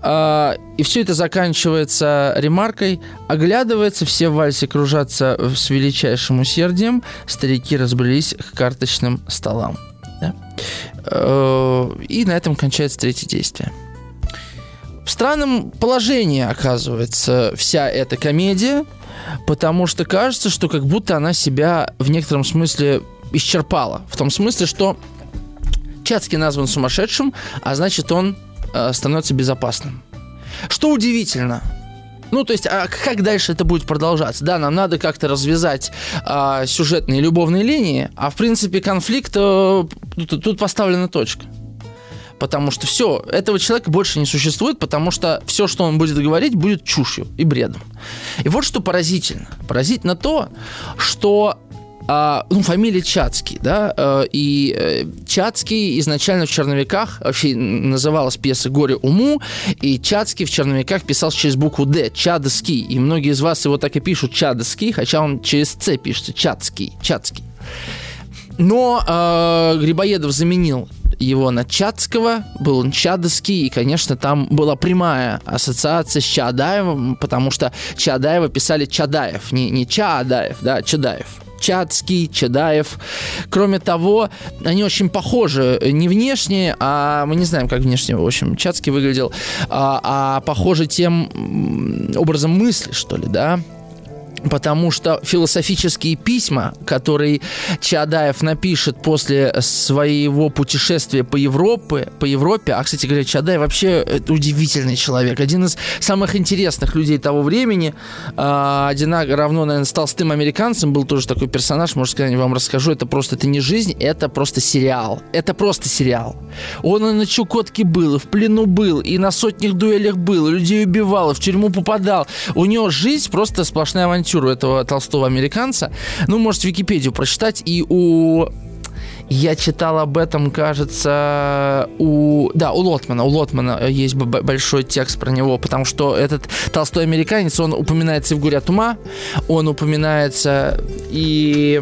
А, и все это заканчивается ремаркой. Оглядывается, все в вальсе кружатся с величайшим усердием. Старики разбрелись к карточным столам. Да? Э, и на этом кончается третье действие в странном положении оказывается вся эта комедия, потому что кажется, что как будто она себя в некотором смысле исчерпала. В том смысле, что Чацкий назван сумасшедшим, а значит он э, становится безопасным. Что удивительно, ну, то есть, а как дальше это будет продолжаться? Да, нам надо как-то развязать а, сюжетные любовные линии, а в принципе конфликт а, тут, тут поставлена точка потому что все, этого человека больше не существует, потому что все, что он будет говорить, будет чушью и бредом. И вот что поразительно. Поразительно то, что а, ну, фамилия Чацкий, да, э, и э, Чацкий изначально в «Черновиках» вообще называлась пьеса «Горе уму», и Чацкий в «Черновиках» писал через букву «Д», Чадский, и многие из вас его так и пишут Чадский, хотя он через «Ц» пишется, Чацкий, Чацкий. Но э, Грибоедов заменил его на Чацкого, был он Чадовский, и, конечно, там была прямая ассоциация с Чадаевым, потому что Чадаева писали Чадаев, не, не Чадаев, да, Чадаев. Чацкий, Чадаев. Кроме того, они очень похожи не внешне, а мы не знаем, как внешне, в общем, Чацкий выглядел, а, а похожи тем образом мысли, что ли, да потому что философические письма, которые Чадаев напишет после своего путешествия по Европе, по Европе, а, кстати говоря, Чадаев вообще удивительный человек, один из самых интересных людей того времени, а, одинаково равно, наверное, с толстым американцем, был тоже такой персонаж, может, когда-нибудь вам расскажу, это просто, это не жизнь, это просто сериал, это просто сериал. Он и на Чукотке был, и в плену был, и на сотнях дуэлях был, и людей убивал, и в тюрьму попадал. У него жизнь просто сплошная авантюра авантюру этого толстого американца. Ну, можете Википедию прочитать. И у я читал об этом, кажется, у... Да, у Лотмана. У Лотмана есть большой текст про него, потому что этот толстой американец, он упоминается и в «Горе от ума», он упоминается и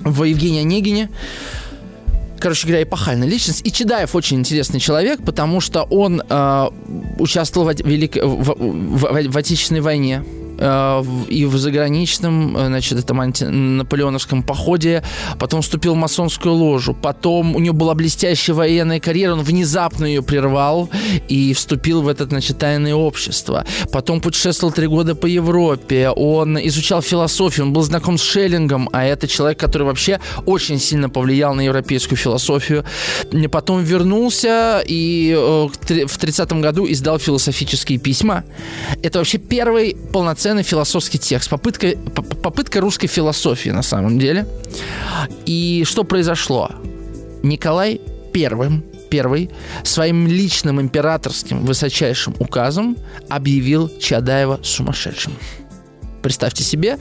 в Евгении Онегине. Короче говоря, эпохальная личность. И Чедаев очень интересный человек, потому что он э, участвовал в, Велик... в, в, в, в Отечественной войне э, и в заграничном, э, значит, этом антинаполеоновском походе, потом вступил в масонскую ложу, потом у него была блестящая военная карьера, он внезапно ее прервал и вступил в это, значит, тайное общество. Потом путешествовал три года по Европе, он изучал философию, он был знаком с Шеллингом, а это человек, который вообще очень сильно повлиял на европейскую философию. Потом вернулся и в 30 году издал философические письма. Это вообще первый полноценный философский текст, попытка, попытка русской философии на самом деле. И что произошло? Николай первым первый своим личным императорским высочайшим указом объявил Чадаева сумасшедшим. Представьте себе.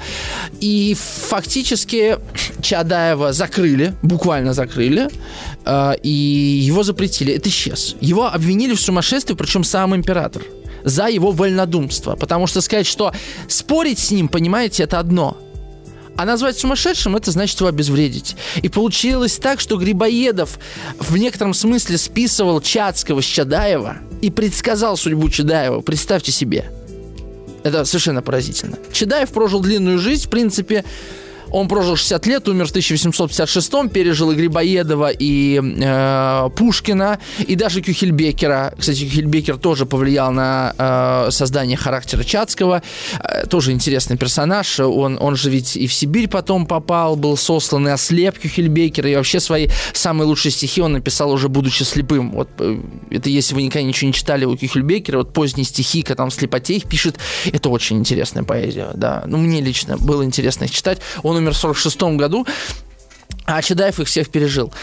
И фактически Чадаева закрыли, буквально закрыли, э, и его запретили. Это исчез. Его обвинили в сумасшествии, причем сам император за его вольнодумство. Потому что сказать, что спорить с ним, понимаете, это одно. А назвать сумасшедшим, это значит его обезвредить. И получилось так, что Грибоедов в некотором смысле списывал Чацкого с Чадаева и предсказал судьбу Чадаева. Представьте себе. Это совершенно поразительно. Чадаев прожил длинную жизнь, в принципе, он прожил 60 лет, умер в 1856 пережил и Грибоедова, и э, Пушкина, и даже Кюхельбекера. Кстати, Кюхельбекер тоже повлиял на э, создание характера Чацкого. Э, тоже интересный персонаж. Он, он же ведь и в Сибирь потом попал, был сослан и ослеп Кюхельбекер, и вообще свои самые лучшие стихи он написал уже будучи слепым. Вот э, это если вы никогда ничего не читали у Кюхельбекера, вот поздние стихи, когда он в слепоте их пишет, это очень интересная поэзия, да. Ну, мне лично было интересно их читать. Он умер в 46 году, а Чадаев их всех пережил.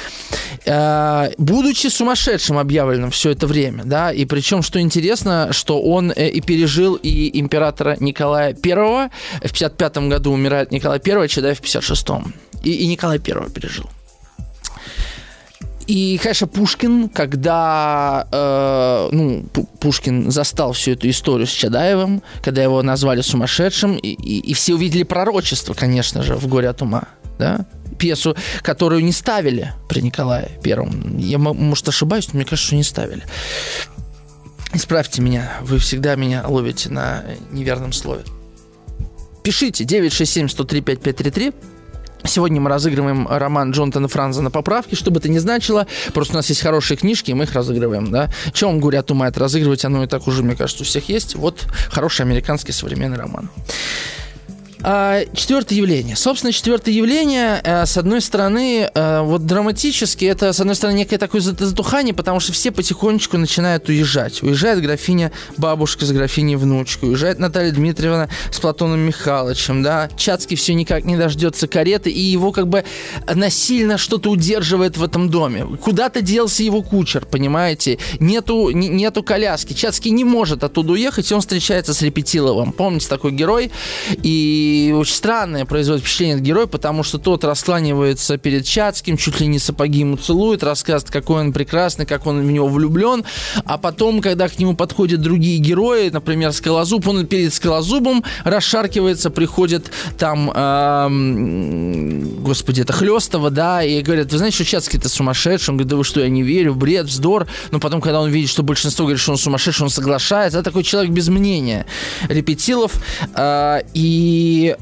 Э, будучи сумасшедшим объявленным все это время, да, и причем, что интересно, что он э, и пережил и императора Николая I, в 55 году умирает Николай I, а Чадаев в 56-м. И, и Николай I пережил. И, конечно, Пушкин, когда э, ну, Пушкин застал всю эту историю с Чадаевым, когда его назвали сумасшедшим, и, и, и все увидели пророчество, конечно же, в «Горе от ума», да? пьесу, которую не ставили при Николае Первом. Я, может, ошибаюсь, но мне кажется, что не ставили. Исправьте меня, вы всегда меня ловите на неверном слове. Пишите 967 103 5533 Сегодня мы разыгрываем роман Джонатана Франза на поправке, что бы это ни значило. Просто у нас есть хорошие книжки, и мы их разыгрываем, да. Чем вам говорят, умает разыгрывать, оно и так уже, мне кажется, у всех есть. Вот хороший американский современный роман. А, четвертое явление. Собственно, четвертое явление, э, с одной стороны, э, вот драматически, это, с одной стороны, некое такое затухание, потому что все потихонечку начинают уезжать. Уезжает графиня бабушка с графиней внучкой, уезжает Наталья Дмитриевна с Платоном Михайловичем, да. Чацкий все никак не дождется кареты, и его как бы насильно что-то удерживает в этом доме. Куда-то делся его кучер, понимаете? Нету, нету коляски. Чацкий не может оттуда уехать, и он встречается с Репетиловым. Помните такой герой? И и очень странное производит впечатление от героя, потому что тот раскланивается перед Чацким, чуть ли не сапоги ему целует, рассказывает, какой он прекрасный, как он в него влюблен. А потом, когда к нему подходят другие герои, например, Скалозуб, он перед Скалозубом расшаркивается, приходит там, эм, господи, это Хлестова, да, и говорят, вы знаете, что Чацкий-то сумасшедший? Он говорит, да вы что, я не верю, бред, вздор. Но потом, когда он видит, что большинство говорит, что он сумасшедший, он соглашается. Это такой человек без мнения. Репетилов. Э, и E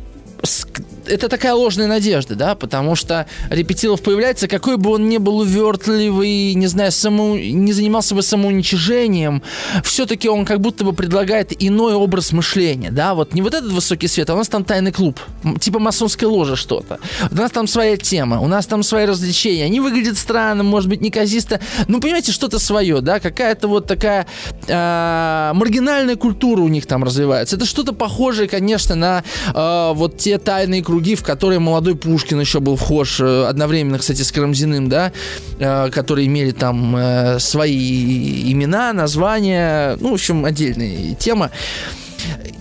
это такая ложная надежда, да, потому что Репетилов появляется, какой бы он ни был увертливый, не знаю, само, не занимался бы самоуничижением, все-таки он как будто бы предлагает иной образ мышления, да, вот не вот этот высокий свет, а у нас там тайный клуб, типа масонская ложа что-то. У нас там своя тема, у нас там свои развлечения, они выглядят странно, может быть, неказисто, ну, понимаете, что-то свое, да, какая-то вот такая э, маргинальная культура у них там развивается. Это что-то похожее, конечно, на э, вот те тайные круги, в которые молодой Пушкин еще был вхож, э, одновременно, кстати, с Карамзиным, да, э, которые имели там э, свои имена, названия, ну, в общем, отдельная тема.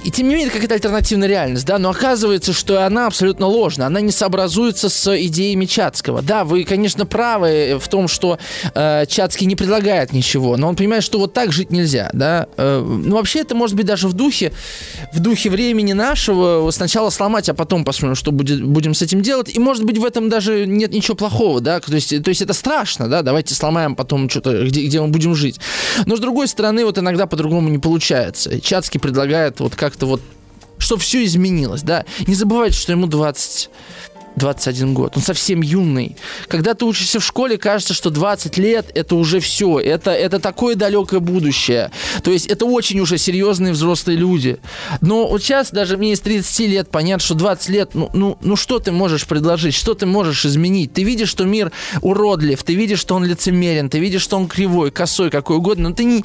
И тем не менее, это какая-то альтернативная реальность, да, но оказывается, что она абсолютно ложна, она не сообразуется с идеями Чацкого. Да, вы, конечно, правы в том, что э, Чацкий не предлагает ничего, но он понимает, что вот так жить нельзя, да. Э, ну, вообще, это может быть даже в духе, в духе времени нашего, сначала сломать, а потом посмотрим, что будет, будем с этим делать, и, может быть, в этом даже нет ничего плохого, да, то есть, то есть это страшно, да, давайте сломаем потом что-то, где, где мы будем жить. Но, с другой стороны, вот иногда по-другому не получается. Чацкий предлагает вот как как-то вот что все изменилось, да. Не забывайте, что ему 20 21 год. Он совсем юный. Когда ты учишься в школе, кажется, что 20 лет это уже все. Это, это такое далекое будущее. То есть это очень уже серьезные взрослые люди. Но вот сейчас даже мне из 30 лет понятно, что 20 лет, ну, ну, ну что ты можешь предложить, что ты можешь изменить? Ты видишь, что мир уродлив, ты видишь, что он лицемерен, ты видишь, что он кривой, косой, какой угодно, но ты не,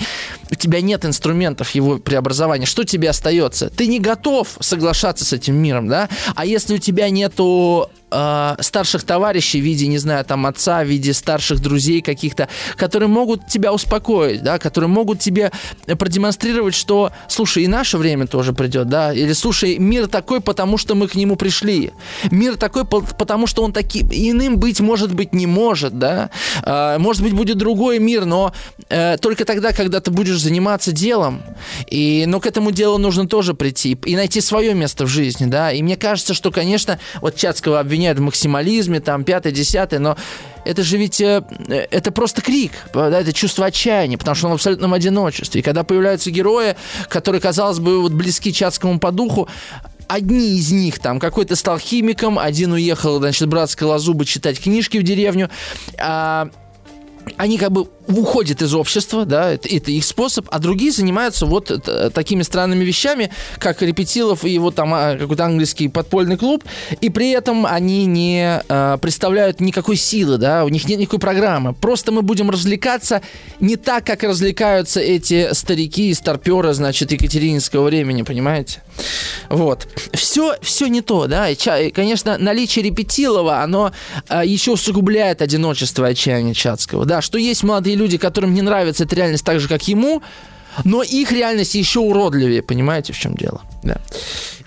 у тебя нет инструментов его преобразования. Что тебе остается? Ты не готов соглашаться с этим миром, да? А если у тебя нету э, старших товарищей в виде, не знаю, там отца, в виде старших друзей каких-то, которые могут тебя успокоить, да, которые могут тебе продемонстрировать, что, слушай, и наше время тоже придет, да, или слушай, мир такой, потому что мы к нему пришли, мир такой, потому что он таким иным быть может быть не может, да, э, может быть будет другой мир, но э, только тогда, когда ты будешь заниматься делом, и, но к этому делу нужно тоже прийти и найти свое место в жизни, да, и мне кажется, что, конечно, вот Чацкого обвиняют обвиняют в максимализме, там, пятое, десятое, но это же ведь, э, это просто крик, да, это чувство отчаяния, потому что он в абсолютном одиночестве. И когда появляются герои, которые, казалось бы, вот близки Чацкому по духу, одни из них, там, какой-то стал химиком, один уехал, значит, брат Скалозубы читать книжки в деревню, а они как бы уходят из общества, да, это, это их способ, а другие занимаются вот это, такими странными вещами, как Репетилов и его там а, какой-то английский подпольный клуб, и при этом они не э, представляют никакой силы, да, у них нет никакой программы. Просто мы будем развлекаться не так, как развлекаются эти старики и старперы, значит, Екатерининского времени, понимаете? Вот. Все, все не то, да, и, конечно, наличие Репетилова, оно э, еще усугубляет одиночество отчаяния Чацкого, да, что есть молодые люди, которым не нравится эта реальность так же, как ему, но их реальность еще уродливее, понимаете, в чем дело? Да.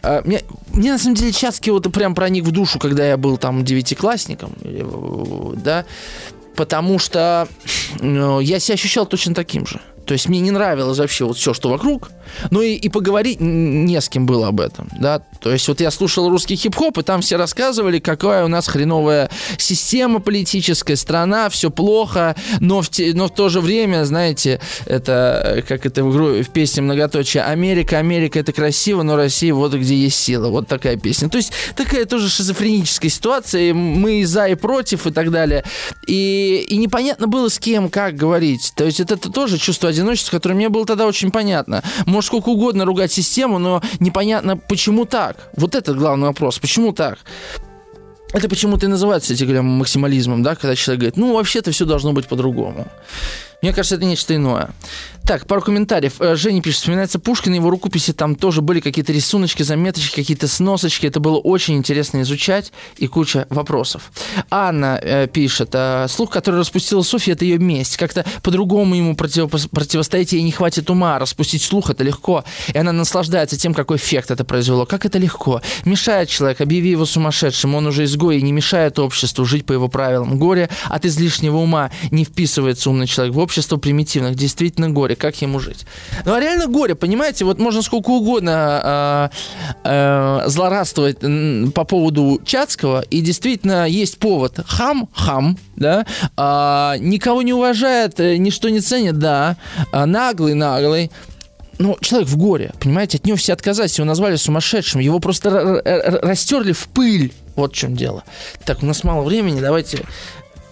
А, мне, мне на самом деле Чацкий вот прям проник в душу, когда я был там девятиклассником, да, потому что ну, я себя ощущал точно таким же. То есть мне не нравилось вообще вот все, что вокруг. Ну и, и поговорить не с кем было об этом, да. То есть вот я слушал русский хип-хоп, и там все рассказывали, какая у нас хреновая система политическая, страна, все плохо, но в, те, но в то же время, знаете, это, как это в, игру, в песне многоточие, Америка, Америка, это красиво, но Россия вот где есть сила. Вот такая песня. То есть такая тоже шизофреническая ситуация, и мы и за, и против, и так далее. И, и непонятно было с кем, как говорить. То есть это, это тоже чувство одиночества, которое мне было тогда очень понятно. Может сколько угодно ругать систему, но непонятно, почему так. Вот это главный вопрос. Почему так? Это почему-то и называется, эти говоря, максимализмом, да, когда человек говорит, ну, вообще-то все должно быть по-другому. Мне кажется, это нечто иное. Так, пару комментариев. Э, Женя пишет, вспоминается Пушкин, его рукописи, там тоже были какие-то рисуночки, заметочки, какие-то сносочки. Это было очень интересно изучать и куча вопросов. Анна э, пишет, э, слух, который распустила Софья, это ее месть. Как-то по-другому ему против, противостоять ей не хватит ума. Распустить слух это легко. И она наслаждается тем, какой эффект это произвело. Как это легко. Мешает человек, объяви его сумасшедшим. Он уже изгой и не мешает обществу жить по его правилам. Горе от излишнего ума не вписывается умный человек в общество примитивных. Действительно горе как ему жить. Ну, а реально горе, понимаете, вот можно сколько угодно э, э, злорадствовать по поводу Чацкого, и действительно есть повод. Хам, хам, да, э, никого не уважает, э, ничто не ценит, да, э, наглый, наглый, ну, человек в горе, понимаете, от него все отказались, его назвали сумасшедшим, его просто растерли в пыль. Вот в чем дело. Так, у нас мало времени, давайте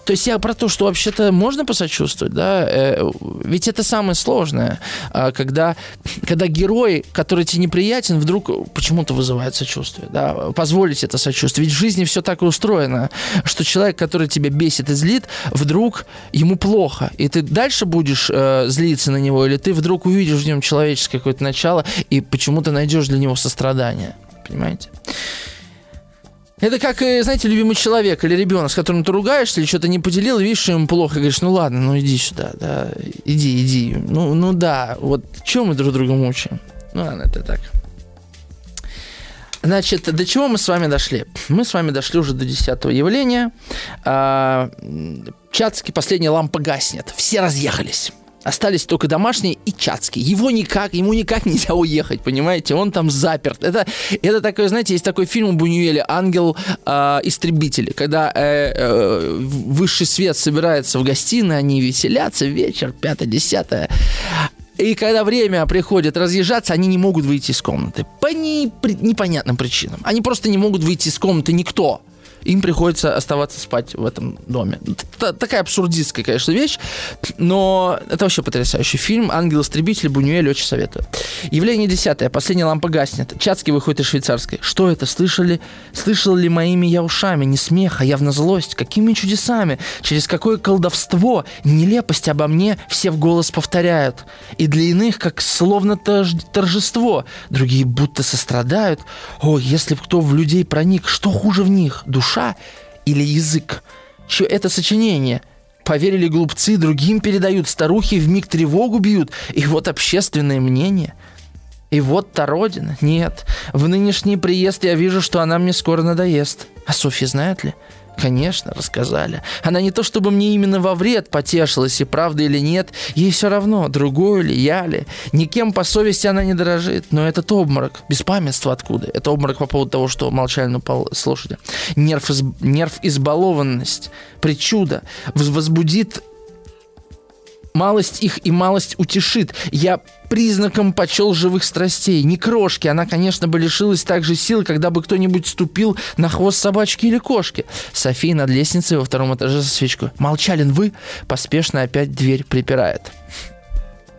то есть я про то, что вообще-то можно посочувствовать, да, э, ведь это самое сложное, а, когда, когда герой, который тебе неприятен, вдруг почему-то вызывает сочувствие, да, позволить это сочувствие. Ведь в жизни все так и устроено, что человек, который тебя бесит и злит, вдруг ему плохо, и ты дальше будешь э, злиться на него, или ты вдруг увидишь в нем человеческое какое-то начало и почему-то найдешь для него сострадание, понимаете? Это как, э, знаете, любимый человек или ребенок, с которым ты ругаешься или что-то не поделил, видишь, что ему плохо, и говоришь, ну ладно, ну иди сюда, да, иди, иди. Ну, ну да, вот чем мы друг друга мучаем? Ну ладно, это так. Значит, до чего мы с вами дошли? Мы с вами дошли уже до десятого явления. А, Чацкий, последняя лампа гаснет. Все разъехались. Остались только домашние и Чацкий. Его никак, ему никак нельзя уехать, понимаете? Он там заперт. Это, это такой, знаете, есть такой фильм у Бунюэля «Ангел э, истребители», когда э, э, высший свет собирается в гостиной, они веселятся, вечер, пятое, десятое. И когда время приходит разъезжаться, они не могут выйти из комнаты. По не, непонятным причинам. Они просто не могут выйти из комнаты никто им приходится оставаться спать в этом доме. Т такая абсурдистская, конечно, вещь, но это вообще потрясающий фильм. «Ангел-истребитель», Бунюэль, очень советую. Явление десятое. Последняя лампа гаснет. Чацкий выходит из швейцарской. Что это? Слышали? Слышал ли моими я ушами? Не смех, а явно злость. Какими чудесами? Через какое колдовство? Нелепость обо мне все в голос повторяют. И для иных, как словно торжество. Другие будто сострадают. О, если бы кто в людей проник, что хуже в них? Душа душа или язык. Что это сочинение Поверили глупцы, другим передают, старухи в миг тревогу бьют. И вот общественное мнение. И вот та родина. Нет, в нынешний приезд я вижу, что она мне скоро надоест. А Софья знает ли? Конечно, рассказали. Она не то чтобы мне именно во вред потешилась, и правда или нет, ей все равно, другой ли, я ли. Никем по совести она не дорожит, но этот обморок, беспамятство откуда? Это обморок по поводу того, что молчали упал с лошади. Нерв, из, нерв избалованность, причуда, возбудит Малость их и малость утешит. Я признаком почел живых страстей. Не крошки. Она, конечно, бы лишилась также сил, когда бы кто-нибудь ступил на хвост собачки или кошки. София над лестницей во втором этаже со свечкой. «Молчалин, вы?» Поспешно опять дверь припирает.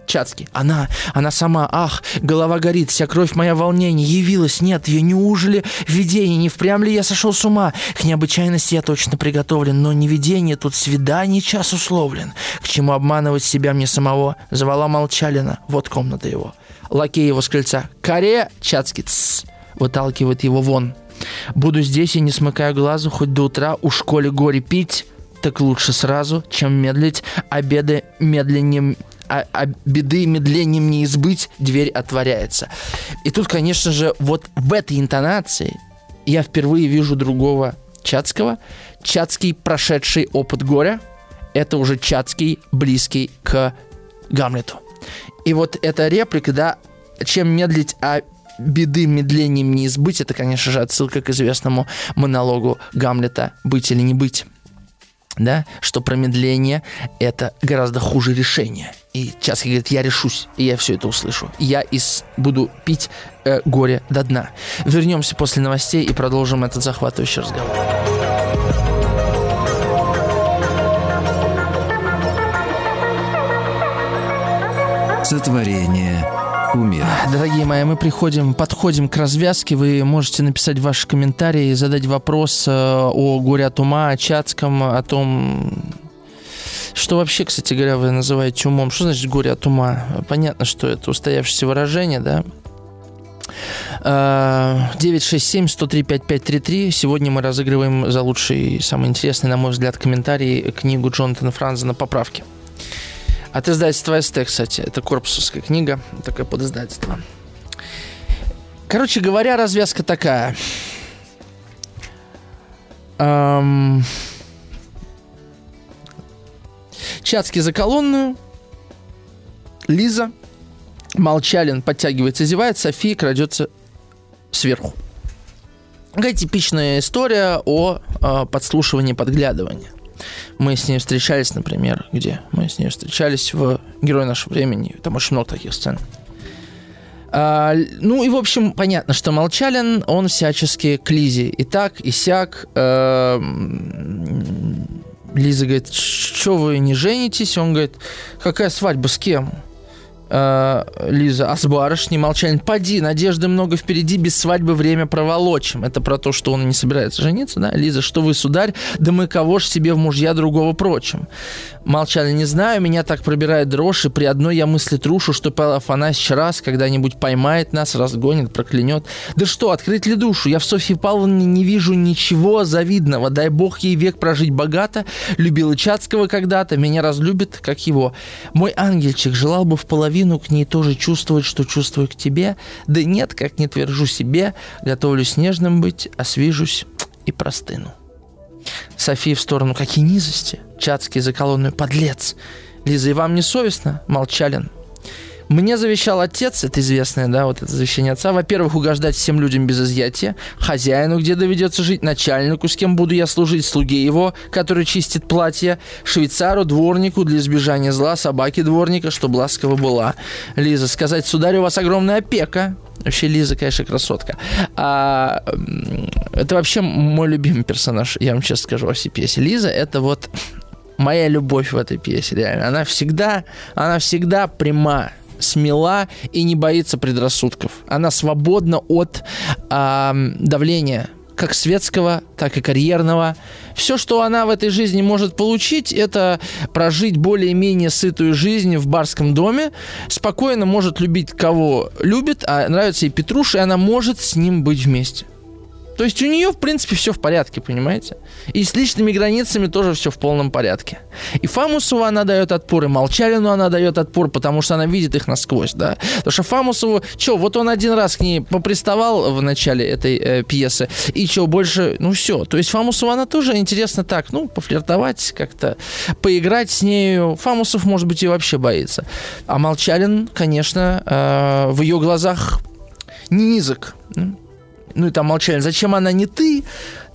Чацкий. Она, она сама, ах, голова горит, вся кровь моя волнение, явилась, нет ее, неужели видение, не впрямь ли я сошел с ума? К необычайности я точно приготовлен, но не видение, тут свидание час условлен. К чему обманывать себя мне самого? Звала Молчалина, вот комната его. Лакей его с крыльца. Каре, Чацкий, тс, выталкивает его вон. Буду здесь и не смыкая глазу, хоть до утра у школе горе пить, так лучше сразу, чем медлить, обеды медленнее а, а беды медлением не избыть, дверь отворяется. И тут, конечно же, вот в этой интонации я впервые вижу другого Чацкого. Чацкий, прошедший опыт горя, это уже Чацкий, близкий к Гамлету. И вот эта реплика, да, чем медлить, а беды медлением не избыть, это, конечно же, отсылка к известному монологу Гамлета «Быть или не быть» да, что промедление – это гораздо хуже решение. И Часки говорит, я решусь, и я все это услышу. Я из, буду пить э, горе до дна. Вернемся после новостей и продолжим этот захватывающий разговор. Сотворение умира. Дорогие мои, мы приходим, подходим к развязке. Вы можете написать ваши комментарии, задать вопрос э, о горе от ума, о Чацком, о том, что вообще, кстати говоря, вы называете умом? Что значит горе от ума? Понятно, что это устоявшееся выражение, да? 967-103-5533. Э, Сегодня мы разыгрываем за лучший, самый интересный, на мой взгляд, комментарий книгу Джонатана Франза на поправке. От издательства СТ, кстати. Это корпусовская книга, такое подиздательство. Короче говоря, развязка такая. Эм... Чацкий за колонную. Лиза. Молчалин подтягивается, зевает. София крадется сверху. Такая типичная история о э, подслушивании, подглядывании. Мы с ней встречались, например, где? Мы с ней встречались в «Герой нашего времени». Там очень много таких сцен. А, ну и, в общем, понятно, что Молчалин, он всячески к Лизе и так, и сяк. А, Лиза говорит, что вы не женитесь? Он говорит, какая свадьба, с кем? Э, Лиза, а с барышней молчание. Поди, надежды много впереди, без свадьбы время проволочим. Это про то, что он не собирается жениться, да? Лиза, что вы, сударь, да мы кого ж себе в мужья другого прочим. Молчали, не знаю, меня так пробирает дрожь, и при одной я мысли трушу, что Павел Афанасьевич раз когда-нибудь поймает нас, разгонит, проклянет. Да что, открыть ли душу? Я в Софье Павловне не вижу ничего завидного. Дай бог ей век прожить богато. Любила Чацкого когда-то, меня разлюбит, как его. Мой ангельчик желал бы в половину к ней тоже чувствовать, что чувствую к тебе. Да нет, как не твержу себе, готовлюсь нежным быть, освижусь и простыну. София в сторону. Какие низости. Чацкий за колонную. Подлец. Лиза, и вам не совестно? Молчалин. Мне завещал отец, это известное, да, вот это завещание отца. Во-первых, угождать всем людям без изъятия, хозяину, где доведется жить, начальнику, с кем буду я служить, слуге его, который чистит платье, швейцару, дворнику для избежания зла, собаке дворника, чтобы ласково была. Лиза, сказать, сударь, у вас огромная опека. Вообще Лиза, конечно, красотка. А, это вообще мой любимый персонаж, я вам честно скажу, во всей. Лиза это вот моя любовь в этой пьесе, реально. Она всегда, она всегда пряма смела и не боится предрассудков. Она свободна от э, давления как светского, так и карьерного. Все, что она в этой жизни может получить, это прожить более-менее сытую жизнь в барском доме, спокойно может любить кого любит, а нравится ей Петруша, и она может с ним быть вместе. То есть у нее, в принципе, все в порядке, понимаете? И с личными границами тоже все в полном порядке. И Фамусову она дает отпор, и Молчалину она дает отпор, потому что она видит их насквозь, да. Потому что Фамусову, что, вот он один раз к ней поприставал в начале этой э, пьесы, и что, больше, ну все. То есть Фамусову она тоже интересно так, ну, пофлиртовать как-то, поиграть с нею. Фамусов, может быть, и вообще боится. А Молчалин, конечно, э, в ее глазах не низок ну и там молчали, зачем она не ты?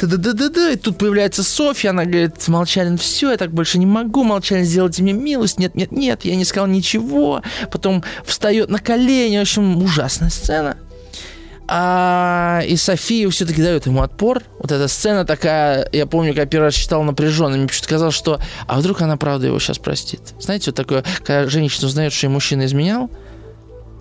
да да да да да И тут появляется Софья, она говорит, Молчалин, все, я так больше не могу, Молчалин, сделайте мне милость, нет, нет, нет, я не сказал ничего. Потом встает на колени, в общем, ужасная сцена. А, и София все-таки дает ему отпор. Вот эта сцена такая, я помню, как первый раз читал напряженно, мне почему-то казалось, что, а вдруг она правда его сейчас простит. Знаете, вот такое, когда женщина узнает, что ей мужчина изменял,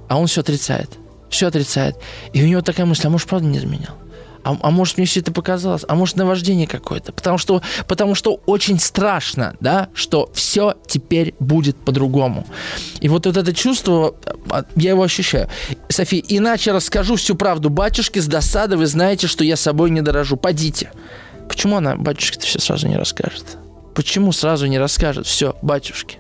а он все отрицает все отрицает. И у него такая мысль, а может, правда не изменял? А, а может, мне все это показалось? А может, наваждение какое-то? Потому что, потому что очень страшно, да, что все теперь будет по-другому. И вот, вот это чувство, а, я его ощущаю. София, иначе расскажу всю правду батюшке с досады, вы знаете, что я собой не дорожу. Подите. Почему она батюшке-то все сразу не расскажет? Почему сразу не расскажет все батюшке?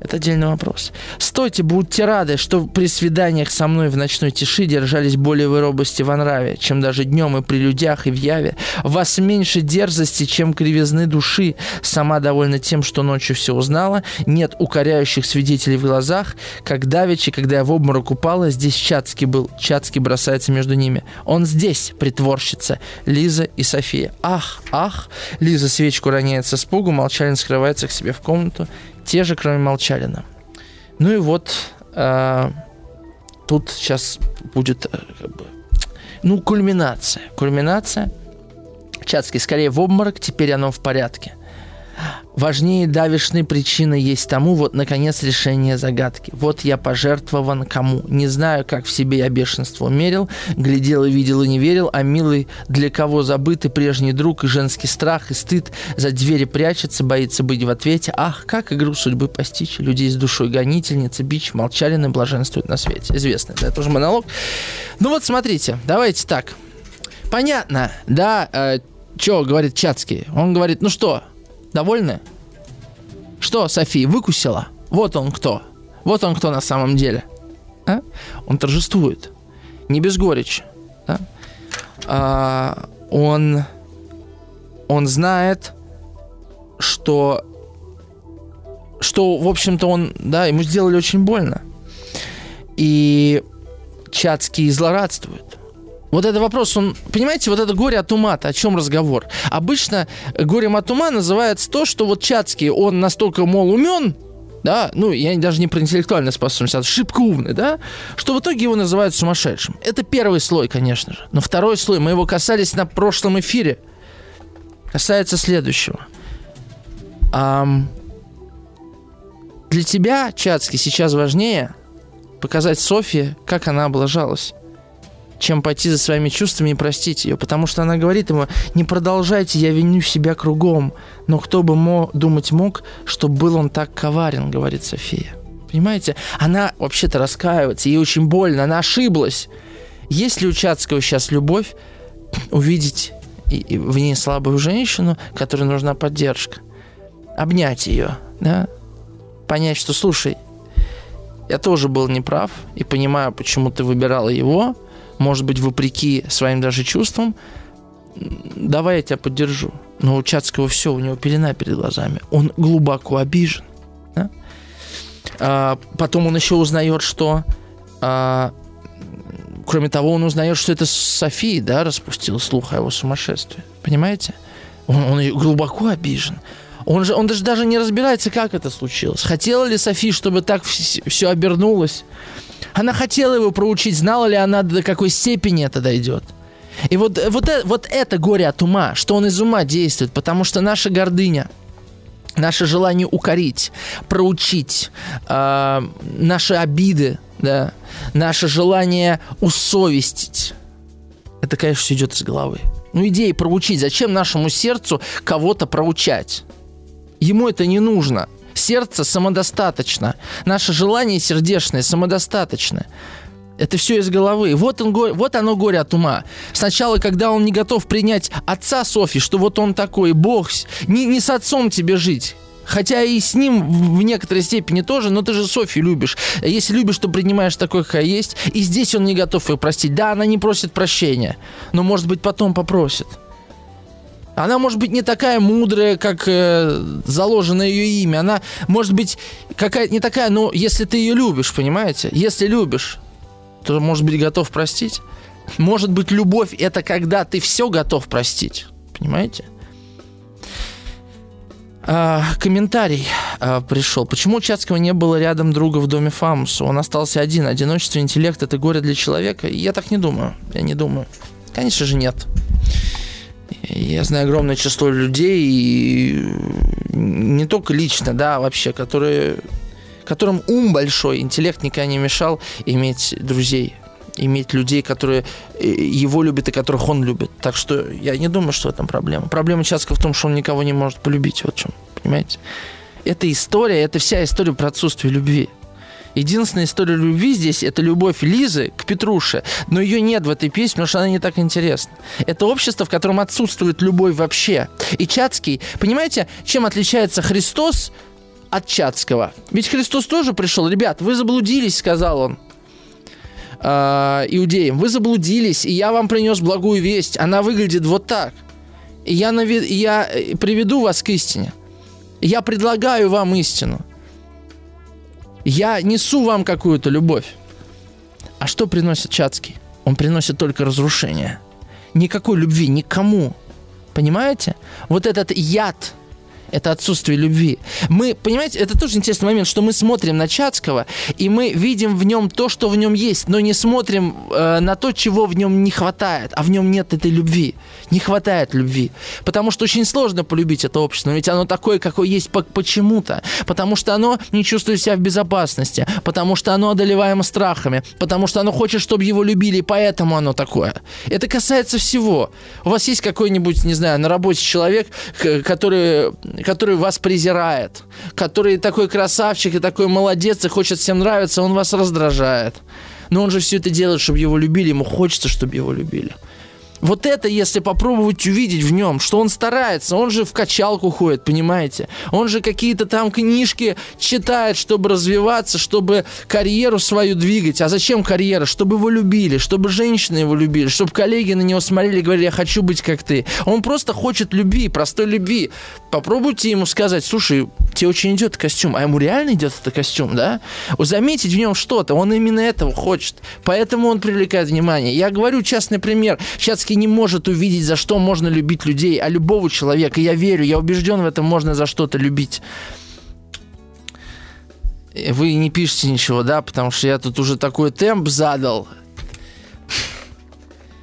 Это отдельный вопрос. Стойте, будьте рады, что при свиданиях со мной в ночной тиши держались более в робости во нраве, чем даже днем и при людях, и в яве. вас меньше дерзости, чем кривизны души. Сама довольна тем, что ночью все узнала. Нет укоряющих свидетелей в глазах. Как давеча, когда я в обморок упала, здесь Чацкий был. Чацкий бросается между ними. Он здесь, притворщица. Лиза и София. Ах, ах. Лиза свечку роняет со спугу, Молчалин скрывается к себе в комнату те же, кроме Молчалина. Ну и вот э, тут сейчас будет э, как бы, ну, кульминация. Кульминация. Чацкий скорее в обморок, теперь оно в порядке. Важнее давишной причины есть тому, вот, наконец, решение загадки. Вот я пожертвован кому. Не знаю, как в себе я бешенство умерил, глядел и видел и не верил, а милый, для кого забытый прежний друг и женский страх и стыд за двери прячется, боится быть в ответе. Ах, как игру судьбы постичь. Людей с душой гонительницы, бич, молчалины блаженствуют на свете. Известный, да, это уже монолог. Ну вот, смотрите, давайте так. Понятно, да, э, что говорит Чацкий? Он говорит, ну что, Довольны? Что, София, выкусила? Вот он кто. Вот он кто на самом деле. А? Он торжествует. Не без горечи. Да? А, он, он знает, что, что, в общем-то, он, да, ему сделали очень больно. И Чацкий злорадствует. Вот это вопрос, он, понимаете, вот это горе от ума о чем разговор? Обычно горем от ума называется то, что вот Чацкий, он настолько, мол, умен, да, ну, я даже не про интеллектуальную способность, а шибко умный, да, что в итоге его называют сумасшедшим. Это первый слой, конечно же. Но второй слой, мы его касались на прошлом эфире, касается следующего. Ам, для тебя, Чацкий, сейчас важнее показать Софье, как она облажалась чем пойти за своими чувствами и простить ее. Потому что она говорит ему, не продолжайте, я виню себя кругом. Но кто бы мог, думать мог, что был он так коварен, говорит София. Понимаете? Она вообще-то раскаивается, ей очень больно, она ошиблась. Есть ли у Чацкого сейчас любовь увидеть в ней слабую женщину, которой нужна поддержка? Обнять ее, да? Понять, что, слушай, я тоже был неправ и понимаю, почему ты выбирала его – может быть, вопреки своим даже чувствам, давай я тебя поддержу. Но у Чацкого все, у него пелена перед глазами. Он глубоко обижен. Да? А, потом он еще узнает, что... А, кроме того, он узнает, что это София, да, распустила слух о его сумасшествии. Понимаете? Он, он глубоко обижен. Он же, он даже, даже не разбирается, как это случилось. Хотела ли София, чтобы так все обернулось? Она хотела его проучить, знала ли она, до какой степени это дойдет. И вот, вот, вот это горе от ума, что он из ума действует, потому что наша гордыня, наше желание укорить, проучить, э, наши обиды, да, наше желание усовестить, это, конечно, все идет из головы. Ну, идеи проучить. Зачем нашему сердцу кого-то проучать? Ему это не нужно. Сердце самодостаточно. Наше желание сердечное самодостаточно. Это все из головы. Вот, он, вот оно горе от ума. Сначала, когда он не готов принять отца Софьи, что вот он такой, Бог, не, не с отцом тебе жить. Хотя и с ним в некоторой степени тоже, но ты же Софью любишь. Если любишь, то принимаешь такой, какая есть. И здесь он не готов ее простить. Да, она не просит прощения, но, может быть, потом попросит. Она может быть не такая мудрая, как э, заложено ее имя. Она может быть какая-то не такая, но если ты ее любишь, понимаете? Если любишь, то, может быть, готов простить. Может быть, любовь – это когда ты все готов простить. Понимаете? А, комментарий а, пришел. Почему у Чацкого не было рядом друга в доме Фамуса? Он остался один. Одиночество, интеллект – это горе для человека? Я так не думаю. Я не думаю. Конечно же, нет. Я знаю огромное число людей, и не только лично, да, вообще, которые, которым ум большой, интеллект никогда не мешал иметь друзей, иметь людей, которые э, его любят и которых он любит. Так что я не думаю, что в этом проблема. Проблема Чацкого в том, что он никого не может полюбить. Вот в чем, понимаете? Это история, это вся история про отсутствие любви. Единственная история любви здесь – это любовь Лизы к Петруше. Но ее нет в этой песне, потому что она не так интересна. Это общество, в котором отсутствует любовь вообще. И Чацкий, понимаете, чем отличается Христос от Чацкого? Ведь Христос тоже пришел. Ребят, вы заблудились, сказал он э, иудеям. Вы заблудились, и я вам принес благую весть. Она выглядит вот так. И я, нави- я э, приведу вас к истине. Я предлагаю вам истину. Я несу вам какую-то любовь. А что приносит Чацкий? Он приносит только разрушение. Никакой любви никому. Понимаете? Вот этот яд, это отсутствие любви. Мы, понимаете, это тоже интересный момент, что мы смотрим на Чацкого, и мы видим в нем то, что в нем есть, но не смотрим э, на то, чего в нем не хватает, а в нем нет этой любви. Не хватает любви. Потому что очень сложно полюбить это общество, ведь оно такое, какое есть по- почему-то. Потому что оно не чувствует себя в безопасности, потому что оно одолеваемо страхами, потому что оно хочет, чтобы его любили, и поэтому оно такое. Это касается всего. У вас есть какой-нибудь, не знаю, на работе человек, который который вас презирает, который такой красавчик и такой молодец и хочет всем нравиться, он вас раздражает. Но он же все это делает, чтобы его любили, ему хочется, чтобы его любили. Вот это, если попробовать увидеть в нем, что он старается, он же в качалку ходит, понимаете? Он же какие-то там книжки читает, чтобы развиваться, чтобы карьеру свою двигать. А зачем карьера? Чтобы его любили, чтобы женщины его любили, чтобы коллеги на него смотрели и говорили, я хочу быть как ты. Он просто хочет любви, простой любви. Попробуйте ему сказать, слушай, тебе очень идет костюм, а ему реально идет этот костюм, да? Заметить в нем что-то, он именно этого хочет. Поэтому он привлекает внимание. Я говорю частный пример. Сейчас Достоевский не может увидеть, за что можно любить людей, а любого человека. Я верю, я убежден в этом, можно за что-то любить. Вы не пишете ничего, да, потому что я тут уже такой темп задал.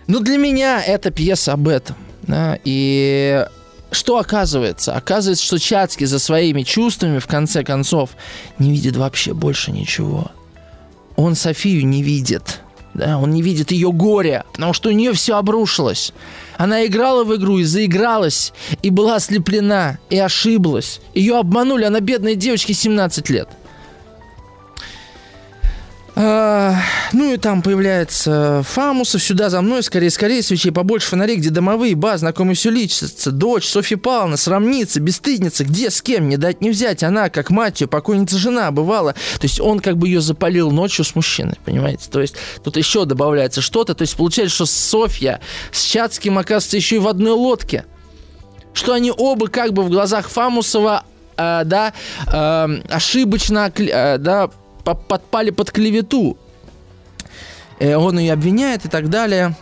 Ну, для меня эта пьеса об этом. Да, и что оказывается? Оказывается, что Чацкий за своими чувствами, в конце концов, не видит вообще больше ничего. Он Софию не видит. Да, он не видит ее горя, потому что у нее все обрушилось. Она играла в игру и заигралась, и была ослеплена, и ошиблась. Ее обманули, она бедная девочке 17 лет – ну и там появляется Фамусов, сюда за мной, скорее, скорее, свечей побольше, фонарей, где домовые, ба, знакомые все личится, дочь, Софья Павловна, срамница, бесстыдница, где, с кем, не дать не взять, она, как мать ее, покойница жена, бывала. То есть он как бы ее запалил ночью с мужчиной, понимаете? То есть тут еще добавляется что-то, то есть получается, что Софья с Чацким оказывается еще и в одной лодке. Что они оба как бы в глазах Фамусова э, да, э, ошибочно, э, да, подпали под клевету. Э, он ее обвиняет и так далее.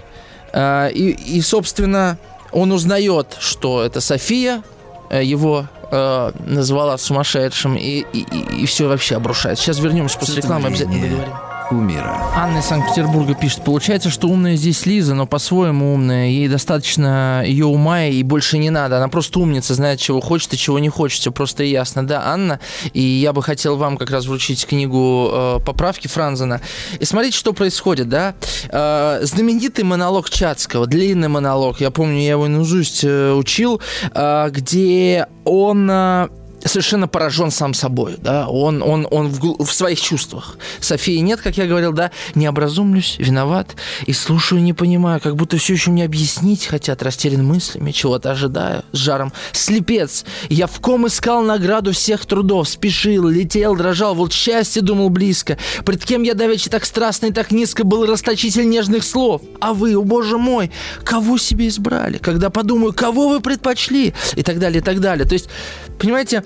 Э, и, и, собственно, он узнает, что это София, э, его э, назвала сумасшедшим, и, и, и, и все вообще обрушается. Сейчас вернемся после рекламы, обязательно договорим кумира. Анна из Санкт-Петербурга пишет, получается, что умная здесь Лиза, но по-своему умная. Ей достаточно ее ума и больше не надо. Она просто умница, знает, чего хочет и чего не хочет. Все просто и ясно. Да, Анна, и я бы хотел вам как раз вручить книгу э, «Поправки» Франзена. И смотрите, что происходит, да. Э, знаменитый монолог Чацкого, длинный монолог, я помню, я его наизусть э, учил, э, где он... Э, совершенно поражен сам собой, да, он, он, он в, в своих чувствах. Софии нет, как я говорил, да, не образумлюсь, виноват, и слушаю, не понимаю, как будто все еще мне объяснить хотят, растерян мыслями, чего-то ожидаю, с жаром. Слепец, я в ком искал награду всех трудов, спешил, летел, дрожал, вот счастье думал близко, пред кем я давеча так страстно и так низко был расточитель нежных слов, а вы, о боже мой, кого себе избрали, когда подумаю, кого вы предпочли, и так далее, и так далее. То есть, понимаете,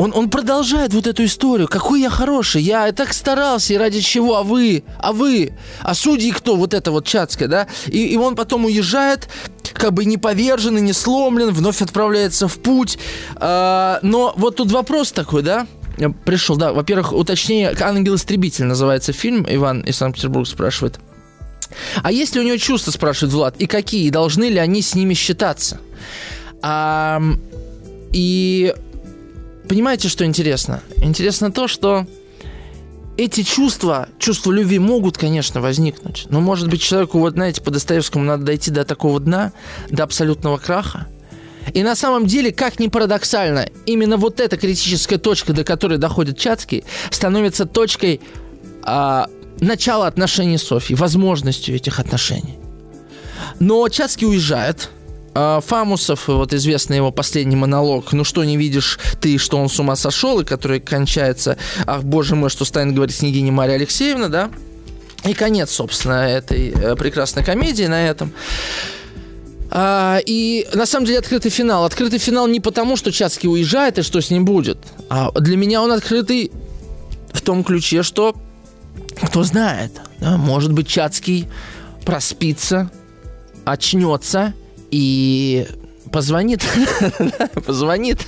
он, он продолжает вот эту историю. Какой я хороший, я так старался, и ради чего, а вы, а вы, а судьи кто, вот это вот Чацкая, да? И, и он потом уезжает, как бы не повержен и не сломлен, вновь отправляется в путь. А, но вот тут вопрос такой, да? Пришел, да, во-первых, уточнение, «Ангел-истребитель» называется фильм, Иван из Санкт-Петербурга спрашивает. А есть ли у него чувства, спрашивает Влад, и какие, и должны ли они с ними считаться? А, и понимаете, что интересно? Интересно то, что эти чувства, чувства любви могут, конечно, возникнуть. Но, может быть, человеку, вот знаете, по Достоевскому надо дойти до такого дна, до абсолютного краха. И на самом деле, как ни парадоксально, именно вот эта критическая точка, до которой доходит Чацкий, становится точкой а, начала отношений с Софьей, возможностью этих отношений. Но Чацкий уезжает – Фамусов, вот известный его последний монолог «Ну что, не видишь ты, что он с ума сошел?» и который кончается «Ах, боже мой, что станет говорить княгиня Мария Алексеевна», да? И конец, собственно, этой э, прекрасной комедии на этом. А, и на самом деле открытый финал. Открытый финал не потому, что Чацкий уезжает и что с ним будет. А для меня он открытый в том ключе, что кто знает, да, может быть, Чацкий проспится, очнется и позвонит, позвонит,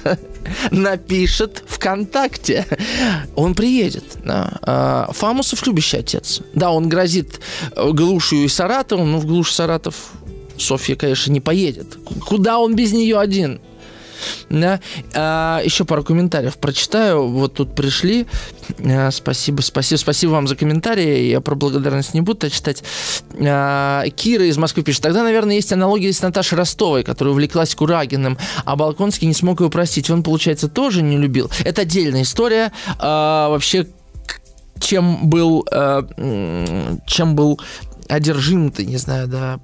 напишет ВКонтакте. Он приедет. Да. А, Фамусов любящий отец. Да, он грозит э, Глушу и Саратову, но в Глуш Саратов Софья, конечно, не поедет. Куда он без нее один? Да. А, еще пару комментариев прочитаю. Вот тут пришли. А, спасибо, спасибо, спасибо вам за комментарии. Я про благодарность не буду читать. А, Кира из Москвы пишет. Тогда, наверное, есть аналогия с Наташей Ростовой, которая увлеклась Курагиным, а Балконский не смог его простить. Он, получается, тоже не любил. Это отдельная история. А, вообще, чем был, а, чем был одержим, ты не знаю, да,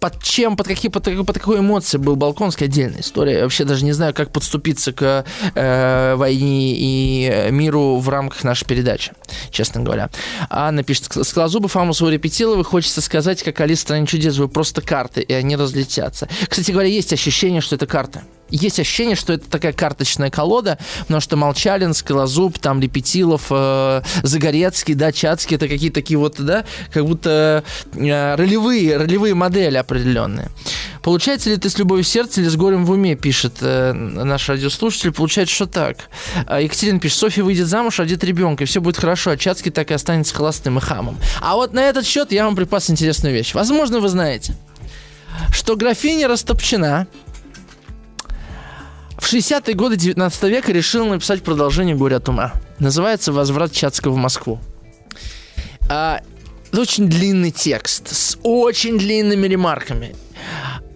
под чем, под какие, под, под какой эмоцией был Балконский, отдельная история. Я вообще даже не знаю, как подступиться к э, войне и миру в рамках нашей передачи, честно говоря. Анна пишет, Скалозубов, Амусова, Репетилова, хочется сказать, как Алиса стране чудес, вы просто карты, и они разлетятся. Кстати говоря, есть ощущение, что это карты есть ощущение, что это такая карточная колода, потому что Молчалин, Скалозуб, там Репетилов, э, Загорецкий, да, Чацкий, это какие-то такие вот, да, как будто э, ролевые, ролевые модели определенные. Получается ли ты с любовью в сердце или с горем в уме, пишет э, наш радиослушатель. Получается, что так. А Екатерина пишет, Софья выйдет замуж, родит ребенка, и все будет хорошо, а Чацкий так и останется холостым и хамом. А вот на этот счет я вам припас интересную вещь. Возможно, вы знаете, что графиня Растопчена в 60-е годы 19 века решил написать продолжение «Горе от ума». Называется «Возврат Чацкого в Москву». А, это очень длинный текст с очень длинными ремарками.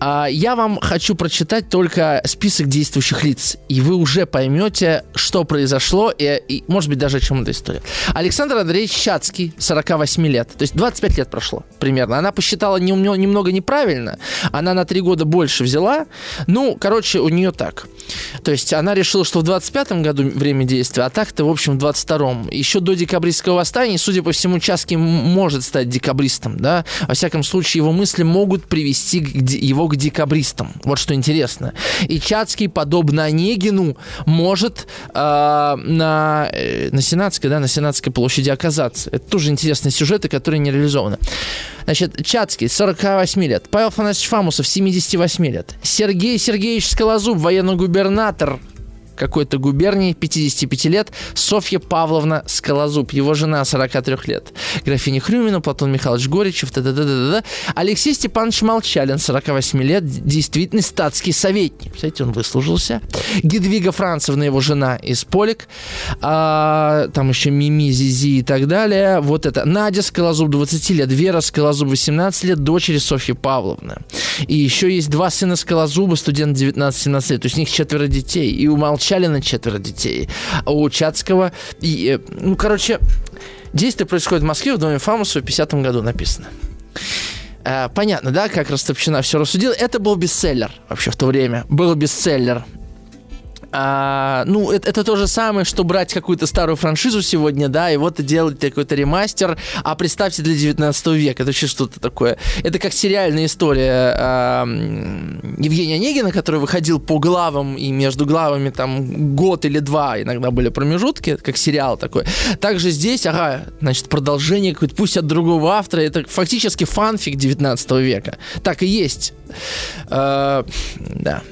А я вам хочу прочитать только список действующих лиц, и вы уже поймете, что произошло, и, и может быть, даже о чем эта история. Александр Андреевич Чацкий, 48 лет, то есть 25 лет прошло примерно. Она посчитала не, немного неправильно, она на 3 года больше взяла. Ну, короче, у нее так. То есть она решила, что в 25-м году время действия, а так-то, в общем, в 22-м. Еще до декабристского восстания, судя по всему, Чацкий может стать декабристом, да. Во всяком случае, его мысли могут привести к его к декабристам. Вот что интересно. И Чацкий, подобно Онегину, может э, на, э, на Сенатской, да, на Сенатской площади оказаться. Это тоже интересные сюжеты, которые не реализованы. Значит, Чацкий, 48 лет. Павел Афанасьевич Фамусов, 78 лет. Сергей Сергеевич Скалозуб, военный губернатор, какой-то губернии, 55 лет, Софья Павловна Скалозуб, его жена 43 лет, графиня Хрюмина, Платон Михайлович Горичев, т -т -т -т -т. Алексей Степанович Молчалин, 48 лет, действительный статский советник. Кстати, он выслужился. Гедвига Францевна, его жена из Полик, а, там еще Мими, Зизи и так далее. Вот это. Надя Скалозуб, 20 лет, Вера Скалозуб, 18 лет, дочери Софьи Павловны. И еще есть два сына Скалозуба, студент 19-17 лет, то есть у них четверо детей. И у Молчалина Чалина четверо детей, у Чацкого... И, э, ну, короче, действие происходит в Москве в доме Фамусова в 50 году написано. Э, понятно, да, как Растопчина все рассудила. Это был бестселлер вообще в то время. Был бестселлер. А, ну, это, это то же самое, что брать какую-то старую франшизу сегодня, да, и вот делать какой-то ремастер, а представьте для 19 века, это вообще что-то такое. Это как сериальная история а, Евгения Онегина, который выходил по главам, и между главами там год или два иногда были промежутки, как сериал такой. Также здесь, ага, значит, продолжение какое-то, пусть от другого автора, это фактически фанфик 19 века. Так и есть. А, да.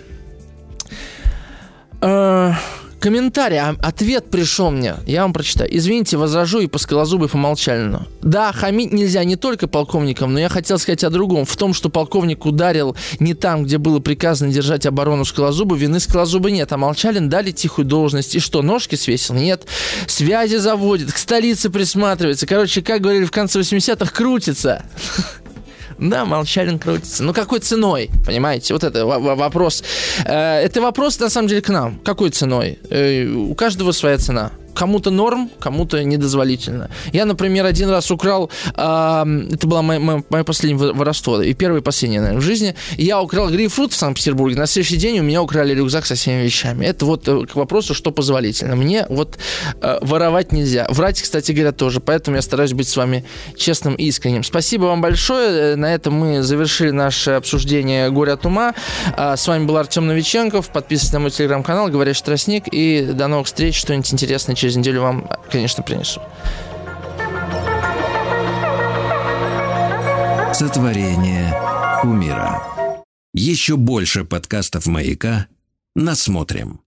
Э, комментарий, а, ответ пришел мне. Я вам прочитаю. Извините, возражу и по скалозубой по Молчалину. Да, хамить нельзя не только полковникам, но я хотел сказать о другом. В том, что полковник ударил не там, где было приказано держать оборону Скалозуба, вины Скалозуба нет. А Молчалин дали тихую должность. И что, ножки свесил? Нет. Связи заводит, к столице присматривается. Короче, как говорили в конце 80-х, крутится. Да, Молчалин крутится. Но какой ценой? Понимаете? Вот это вопрос. Э, это вопрос, на самом деле, к нам. Какой ценой? Э, у каждого своя цена кому-то норм, кому-то недозволительно. Я, например, один раз украл, э, это было мое, мое, мое последнее воровство, и первое и последнее, наверное, в жизни. Я украл грейпфрут в Санкт-Петербурге, на следующий день у меня украли рюкзак со всеми вещами. Это вот э, к вопросу, что позволительно. Мне вот э, воровать нельзя. Врать, кстати говоря, тоже, поэтому я стараюсь быть с вами честным и искренним. Спасибо вам большое. На этом мы завершили наше обсуждение «Горе от ума». А, с вами был Артем Новиченков. Подписывайтесь на мой телеграм-канал «Говорящий тростник» и до новых встреч. Что-нибудь интересное через неделю вам, конечно, принесу. Сотворение умира. Еще больше подкастов «Маяка» насмотрим.